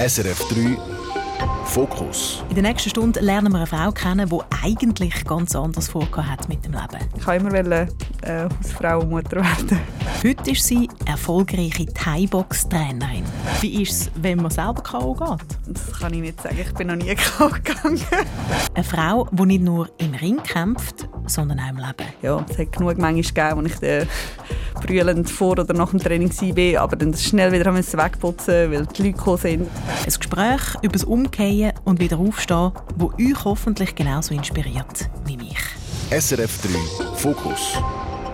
SRF 3 Fokus. In der nächsten Stunde lernen wir eine Frau kennen, die eigentlich ganz anders vorgehabt hat mit dem Leben. Ich wollte immer äh, Hausfrau und Mutter werden. Heute ist sie erfolgreiche Thai-Box-Trainerin. Wie ist es, wenn man selber K.O. geht? Das kann ich nicht sagen. Ich bin noch nie K.O. gegangen. Eine Frau, die nicht nur im Ring kämpft, sondern auch im Leben. Ja, es hat genug manchmal gegeben, wo ich äh, brüllend vor oder nach dem Training war, aber dann schnell wieder wegputzen weil die Leute gekommen sind. Ein Gespräch über das Umkehren und wieder aufstehen, das euch hoffentlich genauso inspiriert wie mich. SRF 3 Fokus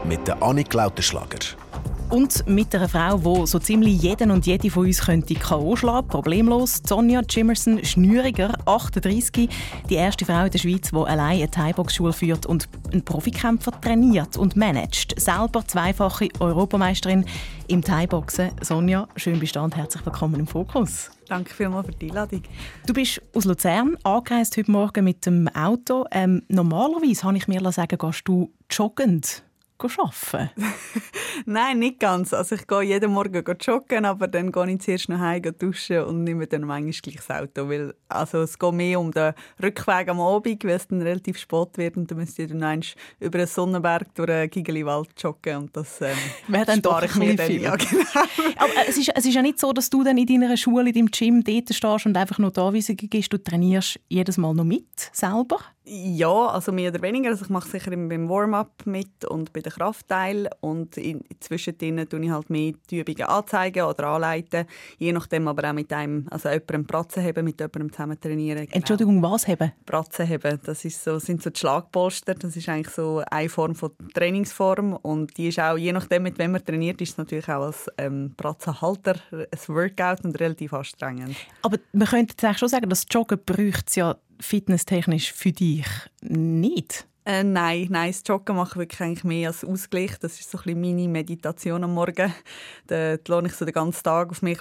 mit der Annik Lautenschlager. Und mit einer Frau, die so ziemlich jeden und jede von uns könnte K.O. schlagen problemlos. Sonja Jimerson Schnüriger, 38, die erste Frau in der Schweiz, die allein eine Thai-Box-Schule führt und einen Profikämpfer trainiert und managt. Selber zweifache Europameisterin im Thai-Boxen. Sonja, schön Bestand, herzlich willkommen im Fokus. Danke vielmals für die Einladung. Du bist aus Luzern, angereist heute Morgen mit dem Auto. Ähm, normalerweise, habe ich mir sagen, gehst du joggend arbeiten? Nein, nicht ganz. Also ich gehe jeden Morgen joggen, aber dann gehe ich zuerst noch heim duschen und nehme dann manchmal gleich das Auto. Weil, also es geht mehr um den Rückweg am Abend, weil es dann relativ spät wird und dann müsst ihr dann über einen Sonnenberg durch einen Gigeli-Wald joggen und das ähm, Wäre dann doch ich mir dann. Ja, genau. aber es ist, es ist ja nicht so, dass du dann in deiner Schule, in deinem Gym dort stehst und einfach nur die Anweisungen gibst. Du trainierst jedes Mal noch mit, selber? Ja, also mehr oder weniger. Also ich mache sicher beim Warm-up mit und bei den Kraftteil und in, zwischendrin tue ich halt mehr die Übungen anzeigen oder anleiten, je nachdem aber auch mit einem, also jemandem Pratzen haben, mit jemandem zusammen trainieren. Genau. Entschuldigung, was haben? Pratzen haben, das ist so, sind so die Schlagpolster, das ist eigentlich so eine Form von Trainingsform und die ist auch, je nachdem mit wem man trainiert, ist es natürlich auch als ähm, Pratzenhalter ein Workout und relativ anstrengend. Aber man könnte jetzt schon sagen, dass Joggen bräuchte ja fitnesstechnisch für dich nicht? Äh, nein, nein, das Joggen mache ich wirklich eigentlich mehr als Ausgleich. Das ist so ein bisschen meine Meditation am Morgen. Da lasse ich so den ganzen Tag auf mich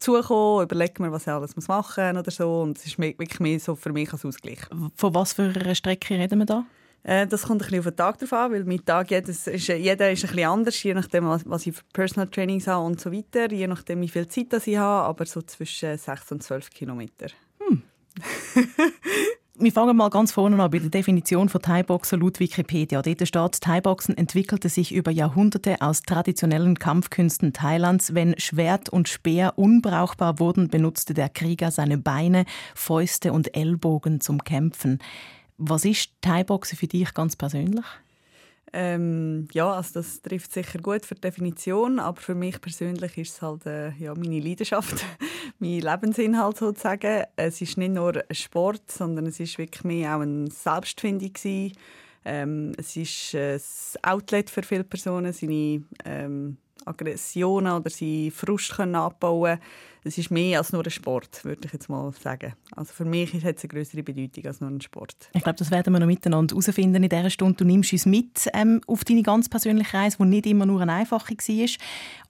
zukommen, überlege mir, was ich alles machen muss oder so. Und es ist wirklich mehr so für mich als Ausgleich. Von was für einer Strecke reden wir da? Äh, das kommt ein bisschen auf den Tag drauf an, weil mein Tag jedes ist, jeder ist ein bisschen anders, je nachdem, was, was ich für Personal Trainings habe und so weiter, je nachdem, wie viel Zeit ich habe, aber so zwischen 6 und 12 Kilometer. Wir fangen mal ganz vorne an bei der Definition von Thai-Boxen laut Wikipedia. Dort steht, Thai-Boxen entwickelte sich über Jahrhunderte aus traditionellen Kampfkünsten Thailands. Wenn Schwert und Speer unbrauchbar wurden, benutzte der Krieger seine Beine, Fäuste und Ellbogen zum Kämpfen. Was ist Thai-Boxen für dich ganz persönlich? Ähm, ja, also das trifft sicher gut für die Definition, aber für mich persönlich ist es halt äh, ja, meine Leidenschaft, mein Lebensinhalt sozusagen. Es ist nicht nur ein Sport, sondern es ist wirklich mehr auch eine Selbstfindung Ähm, es ist ein Outlet für viele Personen, seine ähm, Aggressionen oder seinen Frust können abbauen es ist mehr als nur ein Sport, würde ich jetzt mal sagen. Also für mich hat es eine größere Bedeutung als nur ein Sport. Ich glaube, das werden wir noch miteinander herausfinden in dieser Stunde. Du nimmst uns mit ähm, auf deine ganz persönliche Reise, die nicht immer nur eine einfache war.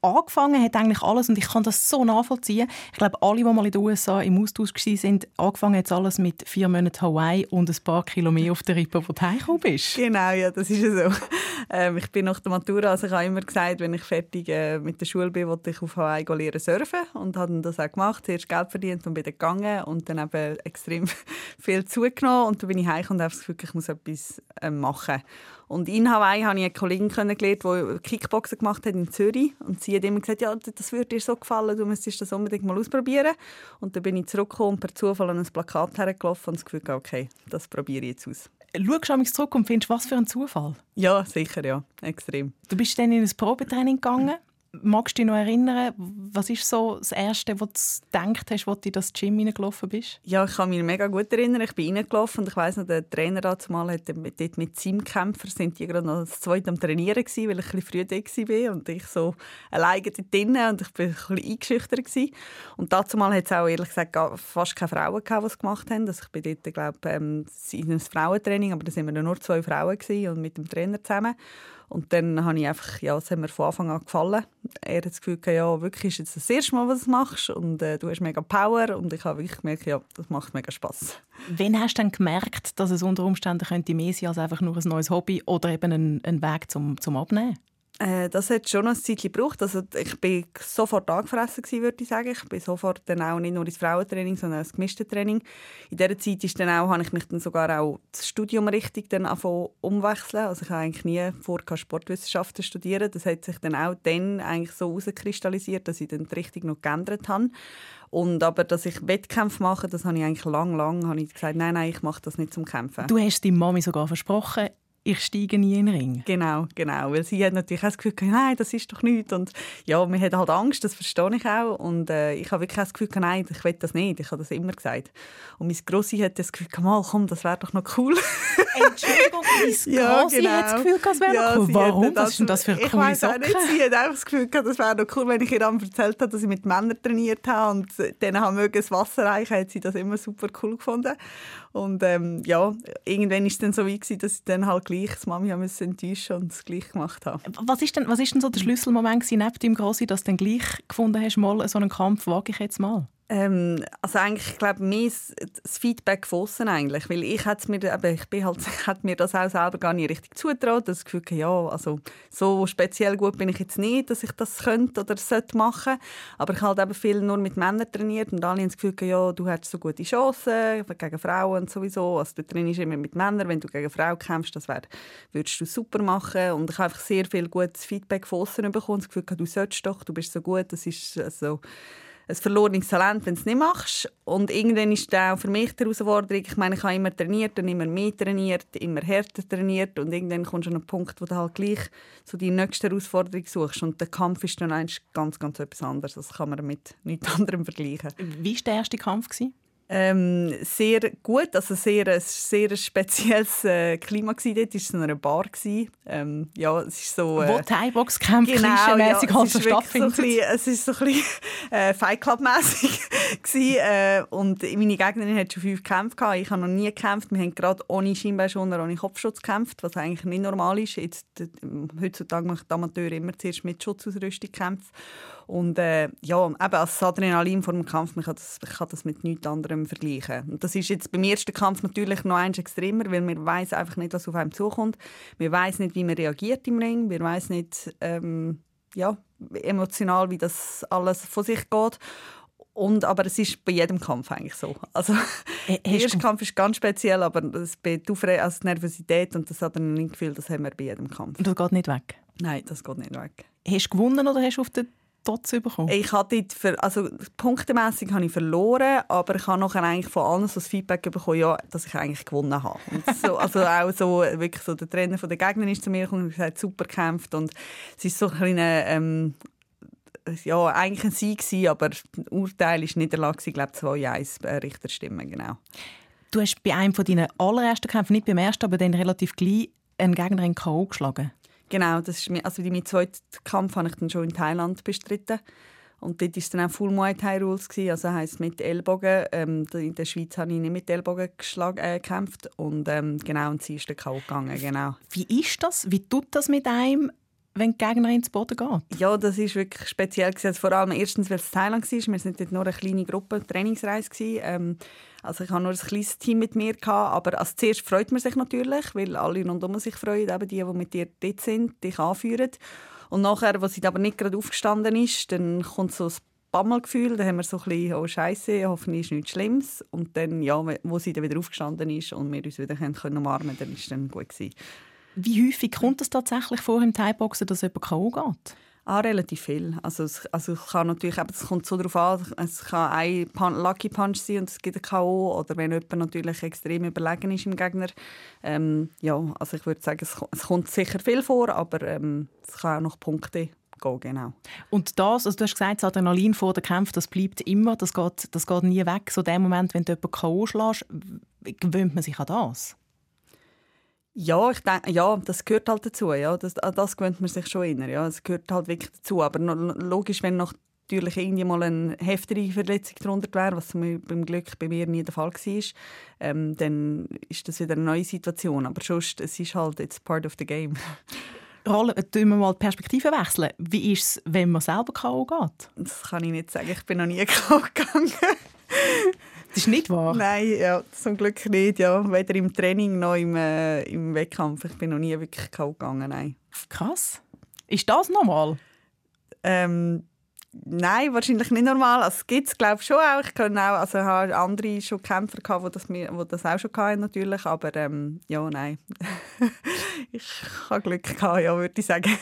Angefangen hat eigentlich alles, und ich kann das so nachvollziehen, ich glaube, alle, die mal in den USA im Austausch waren, angefangen hat alles mit vier Monaten Hawaii und ein paar Kilometer auf der Rippe, wo du heimgekommen bist. Genau, ja, das ist so. Ähm, ich bin nach der Matura, also ich habe immer gesagt, wenn ich fertig äh, mit der Schule bin, wollte ich auf Hawaii lernen surfen und habe das auch gemacht, zuerst Geld verdient und bin dann gegangen und dann eben extrem viel zugenommen und dann bin ich heim und habe das Gefühl, ich muss etwas äh, machen. Und in Hawaii habe ich eine Kollegin kennengelernt, die Kickboxen gemacht hat in Zürich und sie hat immer gesagt, ja, das würde dir so gefallen, du müsstest das unbedingt mal ausprobieren. Und dann bin ich zurückgekommen und per Zufall an ein Plakat hergelaufen und das Gefühl, okay, das probiere ich jetzt aus. Schaust du zurück und findest, was für ein Zufall? Ja, sicher, ja. Extrem. Du bist dann in ein Probetraining gegangen magst du dich noch erinnern, was ist so das Erste, was du gedacht hast, als du in das Gym hineingelaufen bist? Ja, ich kann mich mega gut erinnern. Ich bin reingelaufen und ich weiss noch, der Trainer dazu mal hat dort mit seinem Kämpfer sind die gerade noch das zweite am Trainieren gewesen, weil ich ein früh da war und ich so alleine dort drinnen und ich bin ein bisschen eingeschüchtert gewesen. Und dazu mal hat es auch ehrlich gesagt fast keine Frauen gehabt, die es gemacht haben. Also ich bin dort, glaube ähm, in einem Frauentraining, aber da waren wir nur zwei Frauen und mit dem Trainer zusammen. Und dann habe ich einfach, ja, es hat mir von Anfang an gefallen. Er hat das Gefühl, ja, wirklich ist jetzt das erste Mal, was du machst und äh, du hast mega Power und ich habe wirklich gemerkt, ja, das macht mega Spaß. Wann hast du dann gemerkt, dass es unter Umständen könnte mehr sein als einfach nur ein neues Hobby oder eben ein, ein Weg zum, zum Abnehmen? Äh, das hat schon ein Zeit gebraucht. Also ich bin sofort angefressen würde ich sagen. Ich bin sofort dann auch nicht nur ins Frauentraining, sondern ins gemischte Training. In dieser Zeit ist dann auch, habe ich mich dann sogar auch das Studium richtig dann umwechseln. Also ich habe eigentlich nie vor Sportwissenschaften studieren. Das hat sich dann auch dann eigentlich so herauskristallisiert, dass ich dann die Richtung noch geändert habe. Und aber, dass ich Wettkämpfe mache, das habe ich eigentlich lang, lang habe ich gesagt, nein, nein, ich mache das nicht zum Kämpfen. Du hast deiner Mami sogar versprochen, ich steige nie in den Ring. Genau, genau. Weil sie hat natürlich auch das Gefühl, nein, das ist doch nichts. Und ja, man hat halt Angst, das verstehe ich auch. Und äh, ich habe wirklich das Gefühl, nein, ich will das nicht. Ich habe das immer gesagt. Und meine Grossi hat das Gefühl, mal, komm, das wäre doch noch cool. Entschuldigung, meine ja, Grossi genau. hat das Gefühl, das wäre ja, noch cool. Warum? Was ist denn das für eine coole Sache? Nicht, sie hat einfach das Gefühl, das wäre noch cool, wenn ich ihr dann erzählt habe, dass ich mit Männern trainiert habe und denen haben mögen das Wasser reichen, hat sie das immer super cool gefunden. Und ähm, ja, irgendwann war es dann so weit, dass ich dann halt gleich die Mami enttäuschen und es gleich gemacht habe. Was ist denn, was ist denn so der Schlüsselmoment neben dem Grossi, dass du dann gleich gefunden hast, mal so einen Kampf wage ich jetzt mal? Ähm, also eigentlich, ich glaube, mehr das Feedback außen eigentlich, weil ich hätte mir, aber ich bin halt, hätte mir das auch selber gar nicht richtig zutraut, das Gefühl, ja, also so speziell gut bin ich jetzt nicht, dass ich das könnte oder sollte machen, aber ich habe halt eben viel nur mit Männern trainiert und alle haben das Gefühl, ja, du hast so gute Chancen gegen Frauen und sowieso, also du trainierst immer mit Männern, wenn du gegen Frauen kämpfst, das wär, würdest du super machen. Und ich habe einfach sehr viel gutes Feedback außen bekommen, das Gefühl, du solltest doch, du bist so gut, das ist also ein verlorenes Talent, wenn du es nicht machst. Und irgendwann ist das auch für mich die Herausforderung. Ich meine, ich habe immer trainiert und immer mehr trainiert, immer härter trainiert und irgendwann kommst du an einen Punkt, wo du halt gleich so die nächste Herausforderung suchst. Und der Kampf ist dann ganz, ganz etwas anderes. Das kann man mit nichts anderem vergleichen. Wie war der erste Kampf? Gewesen? Ähm, sehr gut, also sehr, ein sehr spezielles äh, Klima war dort. Es war in einer Bar. Ähm, ja, es ist so... Äh, Wo Thai-Box-Kämpfe genau, ja, halt so stattfindet. So es ist so ein bisschen äh, Fight Club-mässig. äh, und meine Gegnerin hat schon fünf Kämpfe gehabt. Ich habe noch nie gekämpft. Wir haben gerade ohne Schienbeinschoner, ohne Kopfschutz gekämpft, was eigentlich nicht normal ist. Jetzt, heutzutage machen die Amateure immer zuerst mit Schutzausrüstung kämpfen. Und äh, ja, eben als Adrenalin vor dem Kampf, man kann das, man kann das mit nichts anderem vergleichen. Und das ist jetzt beim ersten Kampf natürlich noch eins extremer, weil man weiß einfach nicht, was auf einem zukommt. Man weiß nicht, wie man reagiert im Ring. Man weiß nicht, ähm, ja, emotional, wie das alles von sich geht. Und, aber es ist bei jedem Kampf eigentlich so. Also, der erste Kampf ist ganz speziell, aber das, die, also die Nervosität und das Adrenalingefühl, das haben wir bei jedem Kampf. Und das geht nicht weg? Nein, das geht nicht weg. Hast du gewonnen oder hast du auf den Tots bekommen? Ich hatte für, also punktemässig habe ich verloren, aber ich habe nachher eigentlich von allen so das Feedback bekommen, ja, dass ich eigentlich gewonnen habe. So, also auch so wirklich so der Trainer von der Gegner ist zu mir gekommen und gesagt, super gekämpft und es ist so ein kleiner, ähm, ja, eigentlich ein Sieg gewesen, aber das Urteil ist Niederlage, ich glaube 2-1 äh, Richterstimmen, genau. Du hast bei einem von deinen allerersten Kämpfen, nicht beim ersten, aber dann relativ gleich einen Gegner in K.O. geschlagen. Genau, das ist, also mein zweiten Kampf habe ich dann schon in Thailand bestritten. Und dort war dann auch Full Muay Thai Rules, gewesen, also heisst mit Ellbogen. Ähm, in der Schweiz habe ich nicht mit Ellbogen geschlagen, äh, gekämpft. Und ähm, genau, und sie ist dann K.O. gegangen, genau. Wie ist das? Wie tut das mit einem, wenn die Gegnerin ins Boden geht? Ja, das ist wirklich speziell. Gewesen. Vor allem erstens, weil es Thailand war. Wir waren dort nur eine kleine Gruppe, Trainingsreise. Ähm, also ich hatte nur ein kleines Team mit mir. Gehabt, aber als zuerst freut man sich natürlich, weil alle rundum sich freuen, eben die, die mit dir dort sind, dich anführen. Und nachher, als sie aber nicht gerade aufgestanden ist, dann kommt so ein Bammelgefühl, dann haben wir so ein bisschen, oh Scheiße, hoffentlich ist nichts Schlimmes. Und dann, ja, wo sie dann wieder aufgestanden ist und wir uns wieder können umarmen dann war es dann gut. Gewesen. Wie häufig kommt es tatsächlich vor im Thai-Boxen, dass jemand K.O. geht? Ah, relativ viel. Also es, also es kann natürlich, eben, es kommt so darauf an, es kann ein Lucky Punch sein und es gibt ein K.O. oder wenn jemand natürlich extrem überlegen ist im Gegner. Ähm, ja, also ich würde sagen, es, es, kommt sicher viel vor, aber ähm, es kann auch noch Punkte gehen, genau. Und das, also du hast gesagt, das Adrenalin vor dem Kampf, das bleibt immer, das geht, das geht nie weg. So der Moment, wenn du jemanden K.O. schlägst, gewöhnt man sich an das? Ja, ich denke, ja, das gehört halt dazu. Ja. Das, das gewöhnt man sich schon inner. Ja. Das gehört halt wirklich dazu. Aber logisch, wenn noch natürlich irgendwie mal eine heftige Verletzung darunter wäre, was beim Glück bei mir nie der Fall war, ähm, dann ist das wieder eine neue Situation. Aber sonst, es ist halt it's part of the game. Rolle, tun wir mal die Perspektive wechseln. Wie ist es, wenn man selber K.O. geht? Das kann ich nicht sagen. Ich bin noch nie K.O. gegangen. Das ist nicht wahr? Nein, ja, zum Glück nicht. Ja. Weder im Training noch im, äh, im Wettkampf. Ich bin noch nie wirklich kalt gegangen. Nein. Krass. Ist das normal? Ähm, Nein, wahrscheinlich nicht normal. Also, es gibt es, glaube ich, schon auch. Ich kenne auch, also habe andere schon Kämpfer gehabt, die das, die das auch schon hatten, natürlich. Aber ähm, ja, nein. ich habe Glück gehabt, ja, würde ich sagen.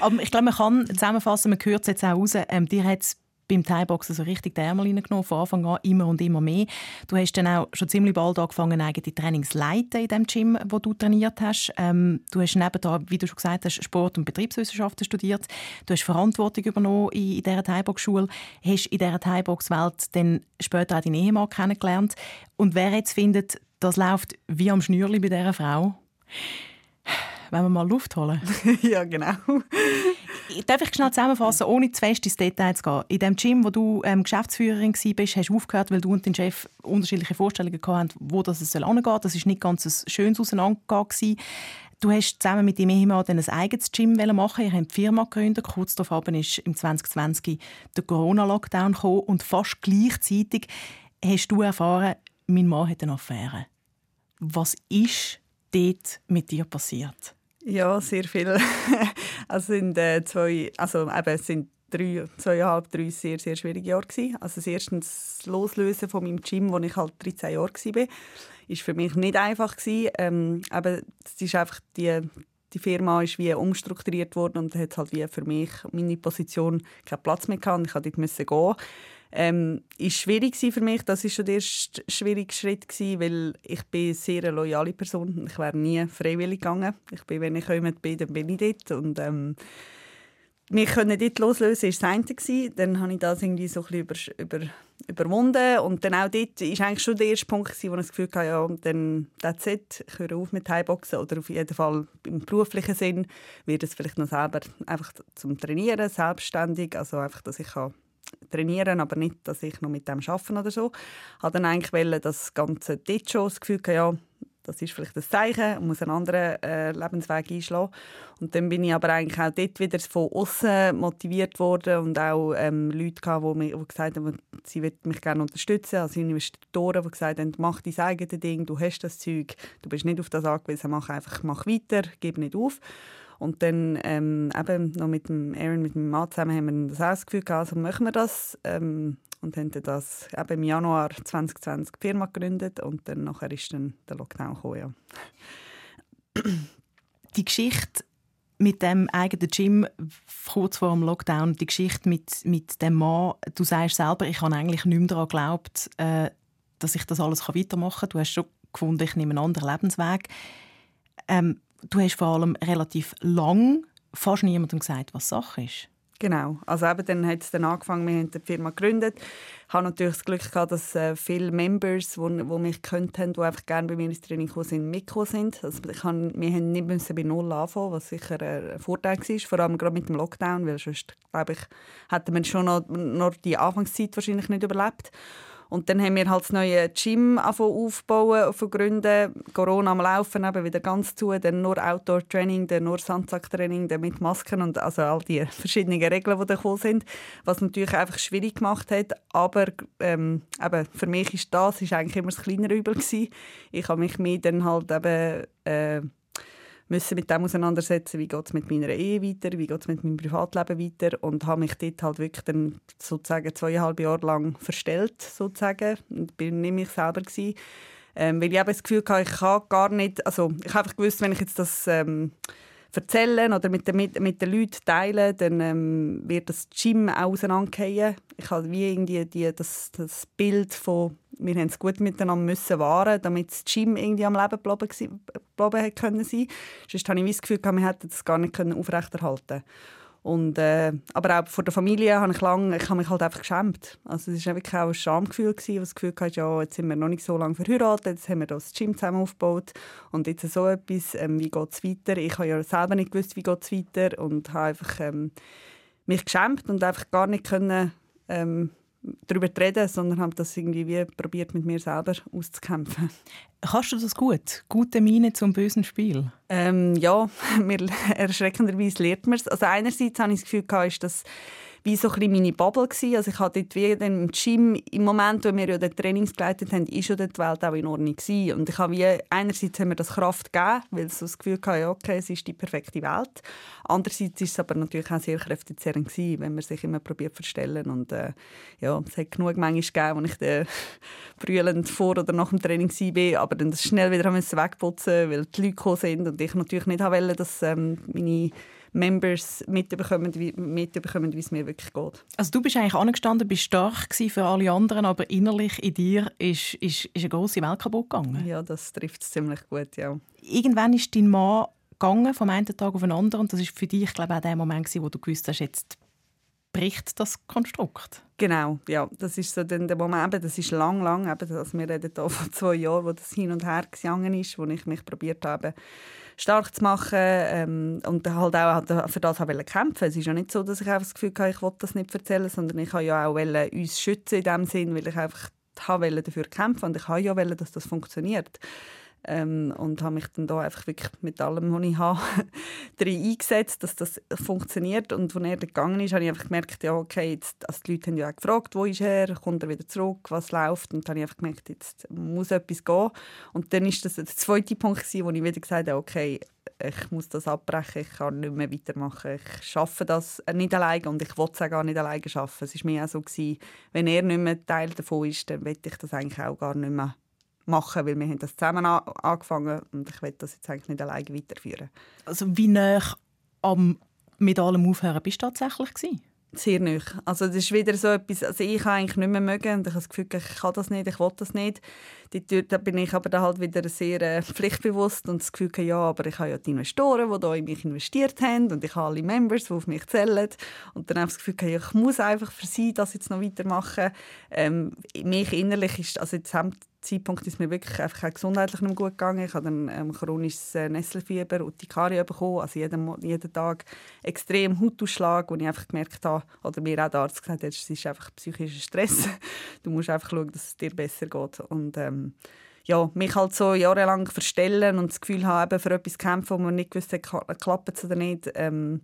Aber ich glaube, man kann zusammenfassen, man hört es jetzt auch raus, ähm, dir hat beim Thai-Boxen so richtig die Ärmel reingenommen, von Anfang an immer und immer mehr. Du hast dann auch schon ziemlich bald angefangen, eigene Trainings leiten in dem Gym, wo du trainiert hast. Ähm, du hast nebenan, wie du schon gesagt hast, Sport- und Betriebswissenschaften studiert. Du hast Verantwortung übernommen in, in dieser Thai-Box-Schule, hast in dieser Thai-Box-Welt dann später auch deinen Ehemann kennengelernt. Und wer jetzt findet, das läuft wie am Schnürli bei dieser Frau, wenn wir mal Luft holen. ja, genau. Darf ich schnell zusammenfassen, ohne zu fest ins Detail zu gehen? In dem Gym, wo du ähm, Geschäftsführerin warst, hast du aufgehört, weil du und dein Chef unterschiedliche Vorstellungen hatten, wo das es angehen soll. Das war nicht ganz ein schönes Auseinandergehen. Du hast zusammen mit deinem Ehemann ein eigenes Gym machen. Ihr habt die Firma gegründet. Kurz darauf ist im 2020 der Corona-Lockdown gekommen und fast gleichzeitig hast du erfahren, mein Mann hat eine Affäre. Was ist dort mit dir passiert? Ja, sehr viel. also sind äh, zwei, also eben sind drei, zweieinhalb, drei sehr, sehr schwierige Jahre gewesen. Also das erstens das Loslösen von meinem Gym, wo ich halt 13 Jahre war, ist für mich nicht einfach gewesen. Ähm, aber es ist einfach die die Firma ist wie umstrukturiert worden und hat halt wie für mich meine Position keinen Platz mehr gehabt. Ich musste dort gehen. Ähm, ist schwierig für mich. Das ist schon der erste schwierige Schritt gewesen, weil ich bin sehr eine loyale Person. Ich wäre nie freiwillig gegangen. Ich bin, wenn ich jemand bin, dann bin ich dort und ähm, wir können dort loslösen, war das eine. Gewesen. Dann habe ich das irgendwie so ein über, über, überwunden. Und dann auch dort war eigentlich schon der erste Punkt, gewesen, wo ich das Gefühl hatte, ja, dann that's it. Ich höre auf mit Thai-Boxen. Oder auf jeden Fall im beruflichen Sinn wird es vielleicht noch selber einfach zum Trainieren, selbstständig. Also einfach, dass ich kann trainieren, aber nicht, dass ich noch mit dem arbeite oder so. Ich wollte dann eigentlich das Ganze dort schon das Gefühl, ja, das ist vielleicht das Zeichen, und muss einen anderen äh, Lebensweg einschlagen. Und dann bin ich aber eigentlich auch dort wieder von außen motiviert worden und auch ähm, Leute gehabt, die, mir, die gesagt haben, sie würden mich gerne unterstützen, also Investoren, die gesagt haben, mach dein eigenes Ding, du hast das Zeug, du bist nicht auf das angewiesen, mach einfach, mach weiter, gib nicht auf. Und dann ähm, eben noch mit dem Aaron, mit meinem Mann zusammen, haben wir das auch Gefühl gehabt, also machen wir das. Ähm, und haben dann das eben im Januar 2020 die Firma gegründet und dann nachher ist dann der Lockdown gekommen, ja. Die Geschichte mit dem eigenen Gym kurz vor dem Lockdown, die Geschichte mit, mit dem Mann, du sagst selber, ich habe eigentlich nicht mehr daran geglaubt, äh, dass ich das alles weitermachen kann. Du hast schon gefunden, ich nehme einen anderen Lebensweg. Ähm, du hast vor allem relativ lang fast niemandem gesagt, was Sache ist. Genau, also eben dann hat es dann angefangen, wir haben die Firma gegründet. Ich habe natürlich das Glück gehabt, dass äh, viele Members, die mich kennt haben, die einfach gerne bei mir ins Training gekommen sind, mitgekommen sind. Also ich habe, wir haben nicht müssen bei Null anfangen, was sicher ein Vorteil war, vor allem gerade mit dem Lockdown, weil sonst, glaube ich, hätte man schon noch, noch die Anfangszeit wahrscheinlich nicht überlebt. Und dann haben wir halt das neue Gym aufbauen, vergründen. Corona am Laufen eben wieder ganz zu. Dann nur Outdoor-Training, dann nur Sandsack-Training, dann mit Masken und also all die verschiedenen Regeln, die da gekommen sind. Was natürlich einfach schwierig gemacht hat. Aber ähm, eben, für mich ist das ist eigentlich immer das kleinere Übel gewesen. Ich habe mich mehr dann halt eben... Äh, müssen mit dem auseinandersetzen, wie geht es mit meiner Ehe weiter, wie geht es mit meinem Privatleben weiter und habe mich dort halt wirklich dann sozusagen zweieinhalb Jahre lang verstellt, sozusagen, und bin nicht mich selber gewesen. Ähm, weil ich das Gefühl hatte, ich kann gar nicht, also ich habe einfach gewusst, wenn ich jetzt das ähm, erzählen oder mit den, mit, mit den Leuten teilen, dann ähm, wird das Gym auseinandergehen. Ich habe wie irgendwie die, das, das Bild von wir haben es gut miteinander müssen wahren, damit das Gym irgendwie am Leben bleiben, bleiben können sein. Sonst habe ich das Gefühl, wir hätten das gar nicht aufrechterhalten und, äh, aber auch vor der Familie habe ich lange, ich habe mich halt einfach geschämt. Also es war wirklich auch ein Schamgefühl, gewesen, das Gefühl hatte, ja, jetzt sind wir noch nicht so lange verheiratet, jetzt haben wir das Gym zusammen aufgebaut und jetzt so etwas, ähm, wie geht es weiter? Ich habe ja selber nicht gewusst, wie geht es weiter und habe einfach ähm, mich geschämt und einfach gar nicht können, ähm, darüber reden, sondern habe das irgendwie wie probiert mit mir selber auszukämpfen. Kannst du das gut? Gute Miene zum bösen Spiel? Ähm, ja, mir, erschreckenderweise lernt man es. Also einerseits habe ich das Gefühl, gehabt, ist, dass wie so ein meine Bubble gewesen. Also ich hatte dort wie im Gym, im Moment, wo wir ja den Trainings geleitet haben, ist schon die Welt auch in Ordnung gewesen. Und ich habe wie, einerseits haben wir das Kraft gegeben, weil so das Gefühl hatte, okay, es ist die perfekte Welt. Andererseits ist es aber natürlich auch sehr kräftezehrend gewesen, wenn man sich immer probiert zu verstellen. Und äh, ja, es hat genug manchmal gegeben, wo ich dann brüllend vor oder nach dem Training war, aber dann das schnell wieder wegputzen weil die Leute gekommen sind und ich natürlich nicht wollte, dass ähm, meine Members mitbekommen, wie, mitbekommen, wie es mir wirklich geht. Also du bist eigentlich angestanden, bist stark für alle anderen, aber innerlich in dir ist, ist, ist eine grosse Welt kaputt gegangen. Ja, das trifft es ziemlich gut, ja. Irgendwann ist dein Mann gegangen, vom einen Tag auf den anderen und das ist für dich, glaube ich, auch der Moment, wo du gewusst hast, jetzt bricht das Konstrukt. Genau, ja, das ist so dann der Moment, eben, das ist lang, lang, eben, also wir reden hier von zwei Jahren, wo das hin und her gegangen ist, wo ich mich probiert habe, stark zu machen ähm, und halt auch für das wollte kämpfen. Es ist ja nicht so, dass ich einfach das Gefühl hatte, ich wollte das nicht erzählen, sondern ich wollte ja auch uns schützen in dem Sinn, weil ich einfach dafür kämpfen und ich wollte ja dass das funktioniert. Ähm, und habe mich dann da einfach wirklich mit allem, was ich habe, drin eingesetzt, dass das funktioniert. Und als er gegangen ist, habe ich einfach gemerkt, ja, okay, jetzt, also die Leute haben ja auch gefragt, wo ist er, kommt er wieder zurück, was läuft. Und dann habe ich einfach gemerkt, jetzt muss etwas gehen. Und dann ist das der zweite Punkt, wo ich wieder gesagt habe, okay, ich muss das abbrechen, ich kann nicht mehr weitermachen. Ich schaffe das nicht alleine und ich will es auch gar nicht alleine schaffen. Es war mir auch so, gewesen, wenn er nicht mehr Teil davon ist, dann will ich das eigentlich auch gar nicht mehr machen, weil wir haben das zusammen angefangen und ich will das jetzt eigentlich nicht alleine weiterführen. Also wie nah am mit allem Aufhören bist du tatsächlich gewesen? Sehr nöch. Also das ist wieder so etwas, also ich kann eigentlich nicht mehr mögen und ich habe das Gefühl, ich kann das nicht, ich will das nicht. Da bin ich aber dann halt wieder sehr äh, pflichtbewusst und das Gefühl, ja, aber ich habe ja die Investoren, die da in mich investiert haben und ich habe alle Members, die auf mich zählen und dann habe ich das Gefühl, ja, ich muss einfach für sie das jetzt noch weitermachen. Ähm, mich innerlich ist, also jetzt haben Zeitpunkt ist mir wirklich einfach gesundheitlich nicht gut gegangen. Ich habe dann ähm, chronisches äh, Nesselfieber, Urtikaria bekommen, also jeden, jeden Tag extrem Hautausschlag, wo ich einfach gemerkt habe, oder mir auch der Arzt gesagt hat, es ist einfach psychischer Stress. du musst einfach schauen, dass es dir besser geht. Und ähm, ja, mich halt so jahrelang verstellen und das Gefühl haben, für etwas kämpfen, wo man nicht gewusst hat, klappt es oder nicht, ähm,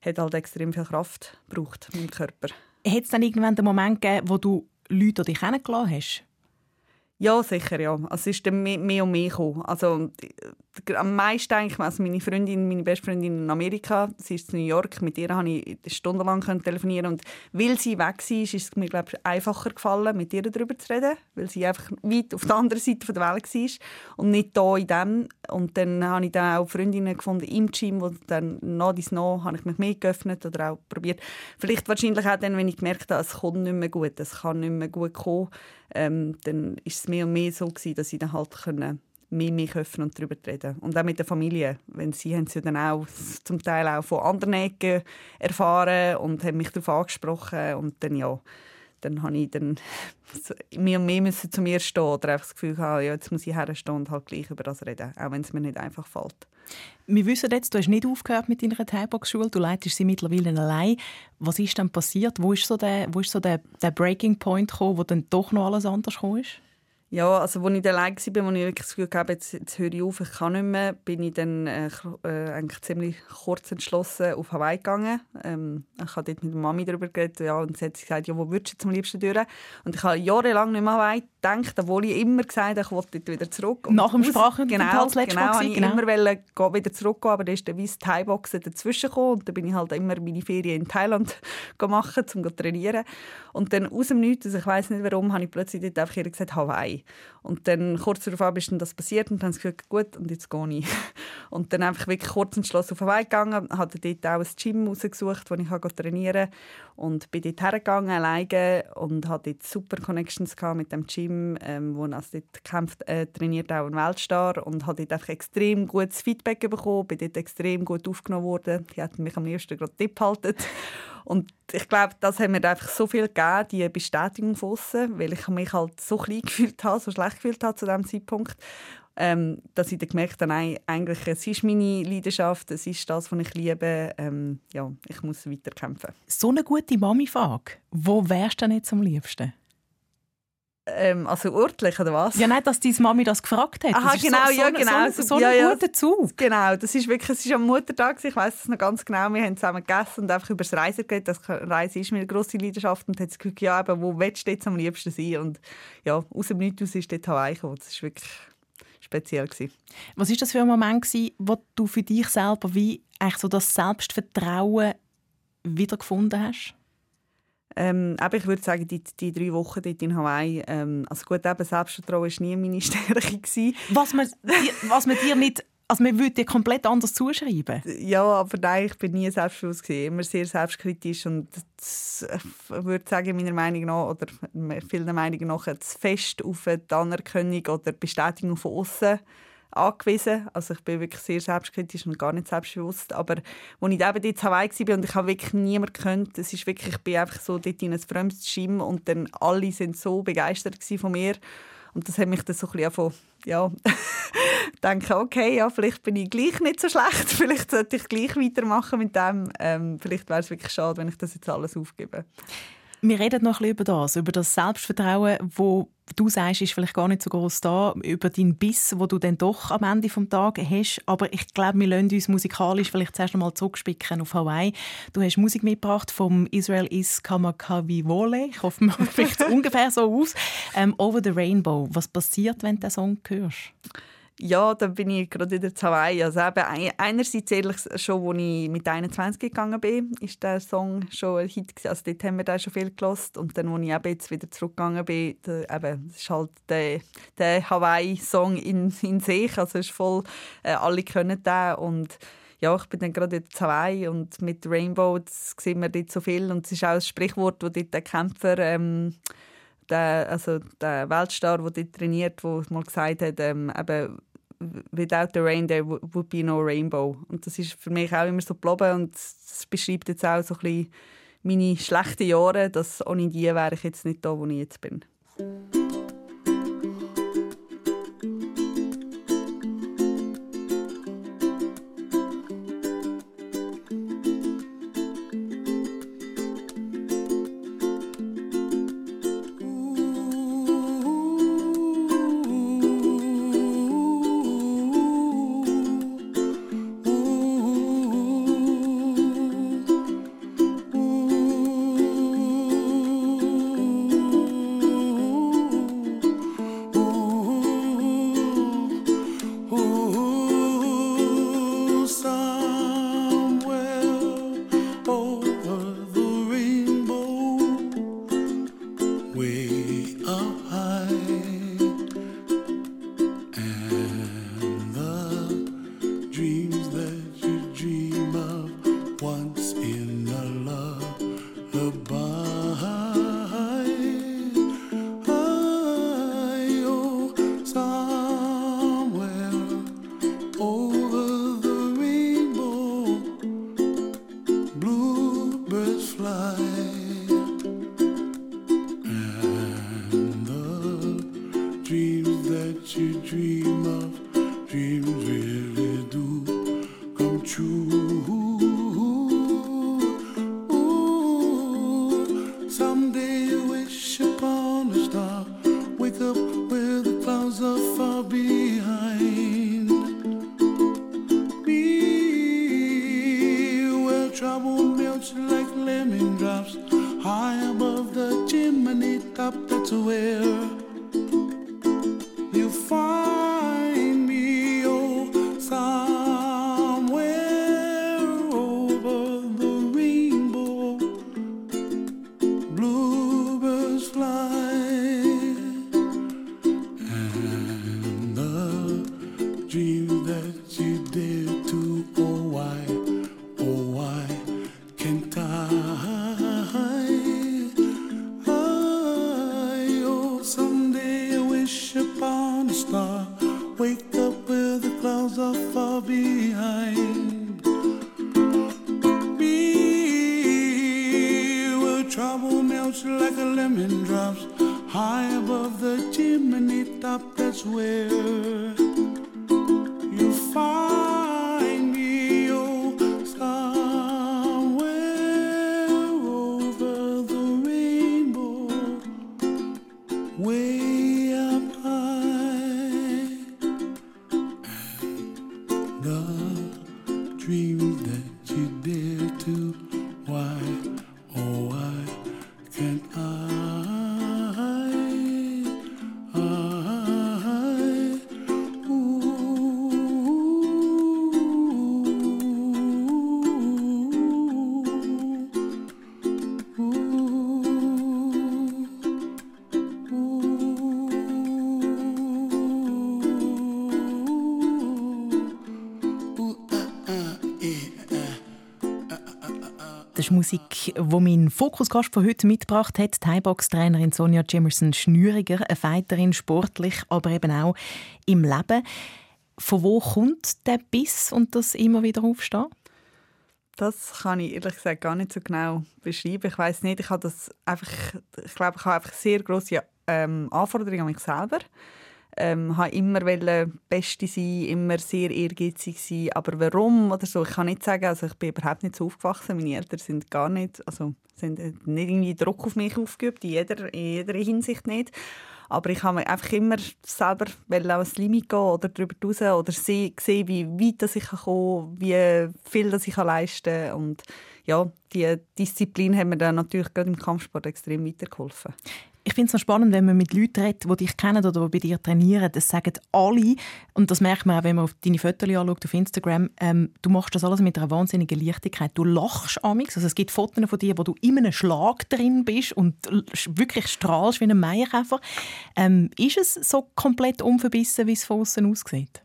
hat halt extrem viel Kraft gebraucht im Körper. Hat es dann irgendwann den Moment gegeben, wo du Leute dich kennengelernt hast? Ja, sicher, ja. Also, es ist dann mehr, und mehr gekommen. Also, am meisten eigentlich, also meine Freundin, meine beste Freundin in Amerika, sie ist in New York, mit ihr konnte ich stundenlang telefonieren und weil sie weg war, ist es mir glaube ich, einfacher gefallen, mit ihr darüber zu reden, weil sie einfach weit auf der anderen Seite der Welt war und nicht da in dem. Und dann habe ich dann auch Freundinnen gefunden im Gym, wo dann noch dies noch habe ich mich mehr geöffnet oder auch probiert. Vielleicht wahrscheinlich auch dann, wenn ich gemerkt habe, es kommt nicht mehr gut, es kann nicht mehr gut kommen, ähm, dann ist es mehr und mehr so gewesen, dass ich dann halt können mehr mich öffnen und darüber reden. Und auch mit der Familie. Wenn sie haben sie dann auch zum Teil auch von anderen Ecken erfahren und haben mich darauf angesprochen und dann ja, dann habe ich dann mehr und mehr müssen zu mir stehen oder einfach das Gefühl haben, ja, jetzt muss ich herstehen und halt gleich über das reden, auch wenn es mir nicht einfach fällt. Wir wissen jetzt, du hast nicht aufgehört mit deiner Thai-Box-Schule, du leitest sie mittlerweile allein. Was ist dann passiert? Wo ist so der, wo ist so der, der Breaking Point gekommen, wo dann doch noch alles anders gekommen ist? Ja, also als ich allein war, als ich wirklich das Gefühl hatte, jetzt, jetzt höre ich auf, ich kann nicht mehr, bin ich dann äh, äh, eigentlich ziemlich kurz entschlossen auf Hawaii gegangen. Ähm, ich habe dort mit der Mami darüber geredet ja, und sie hat gesagt, ja, wo würdest du zum liebsten durch? Und ich habe jahrelang nicht mehr Hawaii gedacht, obwohl ich immer gesagt habe, ich wollte dort wieder zurück. Und Nach dem Sprachen genau, genau, genau, ich genau. immer wollte, wieder zurückgehen, aber dann ist der weiße Thai-Boxen dazwischen gekommen und dann bin ich halt immer meine Ferien in Thailand gemacht, um zu trainieren. Und dann aus dem Nichts, also ich weiß nicht warum, habe ich plötzlich dort einfach gesagt, Hawaii. Und dann kurz darauf ist dann das passiert und dann habe ich gesagt, gut, und jetzt gehe ich. Und dann einfach wirklich kurz entschlossen auf den Weg gegangen, habe dort auch ein Gym rausgesucht, wo ich trainieren konnte und bin dort hergegangen, alleine und hatte dort super Connections mit dem Gym, ähm, wo also dort kämpft, äh, trainiert auch ein Weltstar und habe dort einfach extrem gutes Feedback bekommen, bin dort extrem gut aufgenommen worden. Die hatten mich am liebsten gerade Tipp gehalten. Und ich glaube, das hat mir einfach so viel gegeben, die Bestätigung von weil ich mich halt so klein gefühlt habe, so schlecht gefühlt habe zu diesem Zeitpunkt, ähm, dass ich dann gemerkt habe, nein, eigentlich, es ist meine Leidenschaft, es ist das, was ich liebe, ähm, ja, ich muss weiterkämpfen. So eine gute Mami-Frage. Wo wärst du denn jetzt am liebsten? Ähm, also örtlich, oder was? Ja, nicht, dass deine Mami das gefragt hat. Aha, genau, so, ja, so, genau. So, so ja, ein ja. guter Zug. Genau, das ist wirklich, es ist am Muttertag, ich weiß es noch ganz genau, wir haben zusammen gegessen und einfach über das Reisen geredet. Das Reisen ist mir eine grosse Leidenschaft und hat gesagt, ja, eben, wo willst du jetzt am liebsten sein? Und ja, aus dem Nichts aus ist dort Hawaii gekommen. Das war wirklich speziell. Gewesen. Was war das für ein Moment, gewesen, wo du für dich selber wie eigentlich so das Selbstvertrauen wiedergefunden hast? Ähm, aber ich würde sagen, die, die drei Wochen dort in Hawaii, ähm, also gut, eben Selbstvertrauen war nie meine Stärke. Gewesen. Was man, was man dir nicht, also man würde dir komplett anders zuschreiben? Ja, aber nein, ich bin nie selbstbewusst gewesen, immer sehr selbstkritisch und das, ich würde sagen, meiner Meinung nach, oder vielen Meinung nach, zu fest auf die Anerkennung oder Bestätigung von außen angewiesen. Also ich bin wirklich sehr selbstkritisch und gar nicht selbstbewusst. Aber als ich eben in Hawaii war und ich habe wirklich niemanden gekannt, es ist wirklich, ich bin einfach so dort in ein fremdes Schirm und dann alle sind so begeistert von mir. Und das hat mich dann so ein bisschen ja, denken, okay, ja, vielleicht bin ich gleich nicht so schlecht, vielleicht sollte ich gleich weitermachen mit dem. Ähm, vielleicht wäre es wirklich schade, wenn ich das jetzt alles aufgebe. Wir reden noch ein bisschen über das, über das Selbstvertrauen, wo du sagst, ist vielleicht gar nicht so groß da, über deinen Biss, wo du dann doch am Ende des Tages hast. Aber ich glaube, wir lassen uns musikalisch vielleicht zuerst einmal zurückspicken auf Hawaii. Du hast Musik mitgebracht vom Israel is Kamakawiwole. Ich hoffe, man spricht ungefähr so aus. Ähm, Over the Rainbow. Was passiert, wenn du den Song hörst? Ja, da bin ich gerade wieder zu Hawaii. Also eben, einerseits ehrlich schon, als ich mit 21 gegangen bin, ist der Song schon ein Hit gewesen. Also dort haben wir da schon viel gelost und dann, als ich eben jetzt wieder zurückgegangen bin, da, eben, das ist halt der, der Hawaii-Song in, in sich. Also ist voll, äh, alle können den und ja, ich bin dann gerade in Hawaii und mit Rainbow sehen wir dort so viel und es ist auch ein Sprichwort, wo dort der Kämpfer ähm, der, also der Weltstar, der dort trainiert, der mal gesagt hat, ähm, eben, without the rain there would be no rainbow. Und das ist für mich auch immer so geblieben und das beschreibt jetzt auch so ein bisschen meine schlechten Jahre, dass ohne die wäre ich jetzt nicht da, wo ich jetzt bin. find Musik, die mein Fokusgast von heute mitgebracht hat. Die Thai-Box-Trainerin Sonja Jimerson-Schnüriger, eine Fighterin, sportlich, aber eben auch im Leben. Von wo kommt der Biss und das immer wieder aufstehen? Das kann ich ehrlich gesagt gar nicht so genau beschreiben. Ich weiß nicht, ich habe das einfach, ich glaube, ich habe einfach sehr große ähm, Anforderungen an mich selber. Ähm, habe immer Beste sein, immer sehr ehrgeizig sein. Aber warum oder so, ich kann nicht sagen. Also ich bin überhaupt nicht so aufgewachsen. Meine Eltern sind gar nicht, also sind nicht irgendwie Druck auf mich aufgeübt in jeder, in jeder Hinsicht nicht. Aber ich habe einfach immer selber ans Limit gehen oder darüber raus oder sehen, wie weit ich kommen kann, wie viel ich leisten kann. Und ja, die Disziplin hat mir dann natürlich gerade im Kampfsport extrem weitergeholfen. Ich finde es noch spannend, wenn man mit Leuten redet, die dich kennen oder die bei dir trainieren. Das sagen alle, und das merkt man auch, wenn man auf deine Fotos anschaut auf Instagram, ähm, du machst das alles mit einer wahnsinnigen Leichtigkeit. Du lachst amix. Also es gibt Fotos von dir, wo du in einem Schlag drin bist und wirklich strahlst wie ein Meierkäfer. Ähm, ist es so komplett unverbissen, wie es von außen aussieht?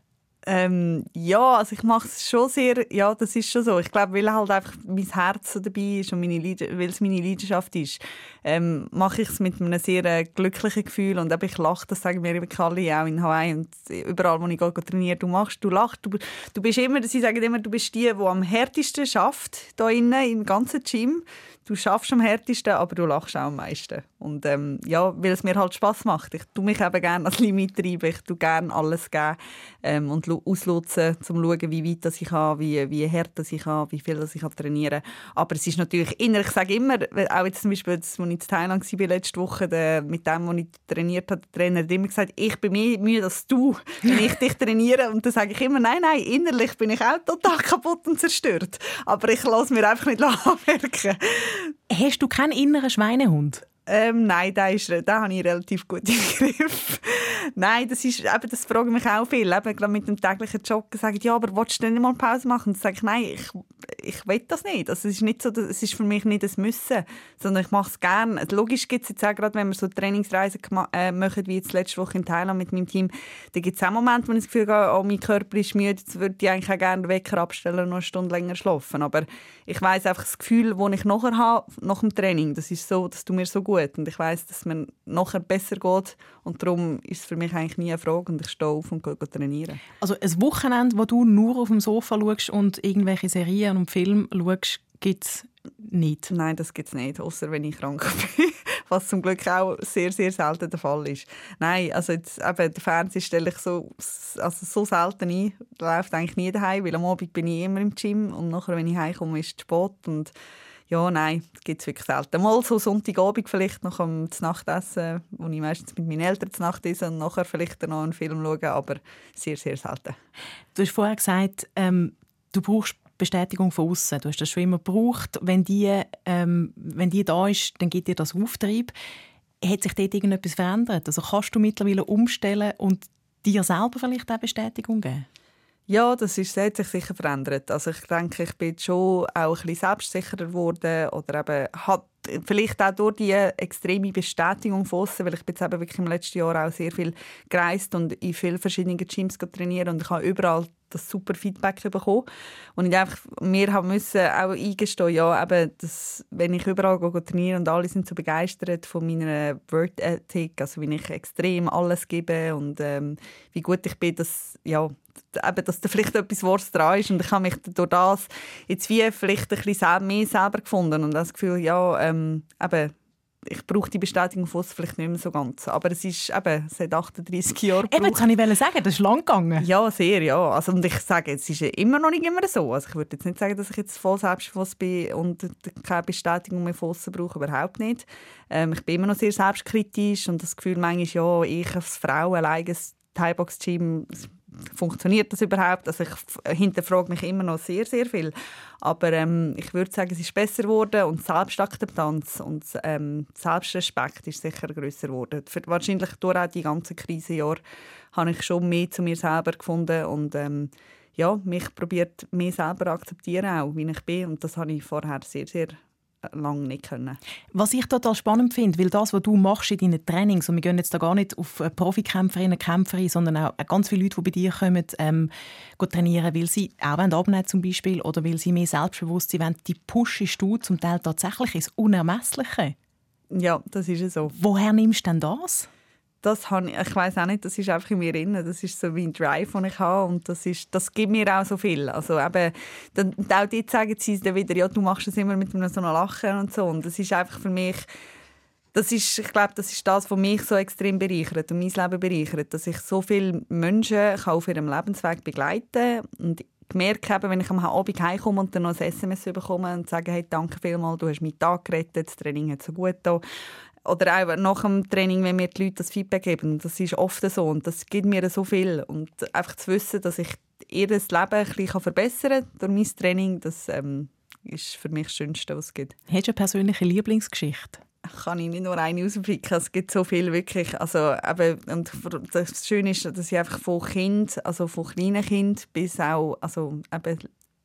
Ähm, ja, also ich mache es schon sehr, ja, das ist schon so. Ich glaube, weil halt einfach mein Herz dabei ist und meine weil es meine Leidenschaft ist, ähm, mache ich es mit einem sehr äh, glücklichen Gefühl und ich lache, das sagen mir wirklich alle, auch in Hawaii und überall, wo ich gehe, trainiere, du machst, du lachst, du, du bist immer, sie sagen immer, du bist die, die am härtesten schafft, da innen, im ganzen Gym du schaffst am härtesten, aber du lachst auch am meisten. Und ähm, ja, weil es mir halt Spaß macht. Ich tue mich eben gerne als Limit treiben. Ich tue gerne alles geben ähm, und ausnutzen, um zu schauen, wie weit ich kann, wie, wie hart ich kann, wie viel ich kann trainieren Aber es ist natürlich innerlich, ich sage immer, auch jetzt zum Beispiel, als ich in Thailand war letzte Woche, der, mit dem, was ich trainiert habe, der Trainer hat immer gesagt, ich bin mehr müde als du, wenn ich dich trainiere. Und dann sage ich immer, nein, nein, innerlich bin ich auch total kaputt und zerstört. Aber ich lasse mir einfach nicht anmerken. Hast du keinen inneren Schweinehund? Ähm, nein, da, ist, da habe ich relativ gut im Griff. nein, das ist, eben, das fragen mich auch viele. Eben, mit dem täglichen Joggen sagen, ja, aber willst du denn nicht mal Pause machen? Und sage ich, nein, ich, ich will das nicht. Also, es ist nicht so, es ist für mich nicht ein Müssen, sondern ich mache es gerne. Also, logisch gibt es jetzt auch gerade, wenn wir so Trainingsreisen äh, machen, wie jetzt letzte Woche in Thailand mit meinem Team, da gibt es auch Momente, wo ich das Gefühl habe, oh, mein Körper ist müde, jetzt würde ich eigentlich auch gerne den Wecker abstellen und noch eine Stunde länger schlafen. Aber ich weiß einfach, das Gefühl, das ich nachher habe, nach dem Training, das ist so, das tut mir so gut. Und ich weiß, dass mir nachher besser geht. Und darum ist es für mich eigentlich nie eine Frage und ich stehe auf und gehe trainieren. Also ein Wochenende, wo du nur auf dem Sofa schaust und irgendwelche Serien und Filme schaust, gibt es nicht? Nein, das gibt es nicht, außer wenn ich krank bin. Was zum Glück auch sehr, sehr selten der Fall ist. Nein, also jetzt, eben, den Fernseher stelle ich so, also so selten ein. Der läuft eigentlich nie daheim, weil am Abend bin ich immer im Gym und nachher, wenn ich heimkomme, ist es Sport und ja, nein, das gibt es wirklich selten. Mal so Sonntagabend vielleicht noch am Nachtessen, wo ich meistens mit meinen Eltern zu Nacht esse und nachher vielleicht noch einen Film schauen, aber sehr, sehr selten. Du hast vorher gesagt, ähm, du brauchst Bestätigung von außen. Du hast das schon immer gebraucht. Wenn die, ähm, wenn die da ist, dann gibt dir das Auftrieb. Hat sich dort irgendetwas verändert? Also kannst du mittlerweile umstellen und dir selber vielleicht auch Bestätigung geben? Ja, das ist, hat sich sicher verändert. Also ich denke, ich bin schon auch ein bisschen selbstsicherer geworden oder eben hat vielleicht auch durch die extreme Bestätigung von aussen, weil ich bin jetzt eben wirklich im letzten Jahr auch sehr viel gereist und in vielen verschiedenen Gyms trainiert und ich habe überall das super Feedback bekommen. Und ich einfach, wir haben müssen auch eingestehen, ja, eben, dass, wenn ich überall gehe, trainiere und alle sind so begeistert von meiner Word Ethic, also wie ich extrem alles gebe und ähm, wie gut ich bin, dass, ja, eben, dass da vielleicht etwas Wort dran ist und ich habe mich durch das jetzt wie vielleicht ein bisschen mehr selber gefunden und das Gefühl, ja, ähm, eben, ich brauche die Bestätigung von vielleicht nicht mehr so ganz. Aber es ist eben, seit 38 Jahren Eben, das kann ich sagen, das ist lang gegangen. Ja, sehr, ja. Also, und ich sage, es ist immer noch nicht immer so. Also ich würde jetzt nicht sagen, dass ich jetzt voll selbstbewusst bin und keine Bestätigung mehr von außen brauche, überhaupt nicht. Ähm, ich bin immer noch sehr selbstkritisch und das Gefühl manchmal, ja, ich als Frau alleine das Thai-Box-Gym funktioniert das überhaupt? Also ich hinterfrage mich immer noch sehr, sehr viel. Aber ähm, ich würde sagen, es ist besser geworden und Selbstakzeptanz und ähm, Selbstrespekt ist sicher größer geworden. Für, wahrscheinlich durch auch die ganzen Krisenjahre habe ich schon mehr zu mir selber gefunden und ähm, ja, mich probiert mehr selber akzeptieren auch, wie ich bin und das habe ich vorher sehr, sehr lange nicht können. Was ich total spannend finde, weil das, was du machst in deinen Trainings, und wir gehen jetzt da gar nicht auf Profikämpferinnen und Kämpfer sondern auch ganz viele Leute, die bei dir kommen, ähm, trainieren, weil sie auch abnehmen zum Beispiel oder weil sie mehr Selbstbewusstsein wollen, die pushst du zum Teil tatsächlich ins Unermessliche. Ja, das ist so. Woher nimmst du denn das? Das ich, ich weiß auch nicht, das ist einfach in mir drin. Das ist so wie ein Drive, den ich habe und das, ist, das gibt mir auch so viel. Also eben, dann, auch dort sagen sie dann wieder, ja, du machst es immer mit einem so einem Lachen und so und das ist einfach für mich, das ist, ich glaube, das ist das, was mich so extrem bereichert und mein Leben bereichert, dass ich so viele Menschen kann auf ihrem Lebensweg begleiten kann und gemerkt habe, wenn ich am Abend heimkomme und dann noch ein SMS bekomme und sage, hey, danke vielmals, du hast meinen Tag gerettet, das Training hat so gut getan oder auch nach dem Training, wenn mir die Leute das Feedback geben. Das ist oft so und das gibt mir so viel. Und einfach zu wissen, dass ich ihr Leben ein bisschen verbessern kann durch mein Training, das ähm, ist für mich das Schönste, was es gibt. Hast du eine persönliche Lieblingsgeschichte? kann ich nicht nur eine auspicken. Es gibt so viel wirklich. Also, eben, und das Schöne ist, dass ich einfach von Kind, also von kleinen Kind bis auch also eben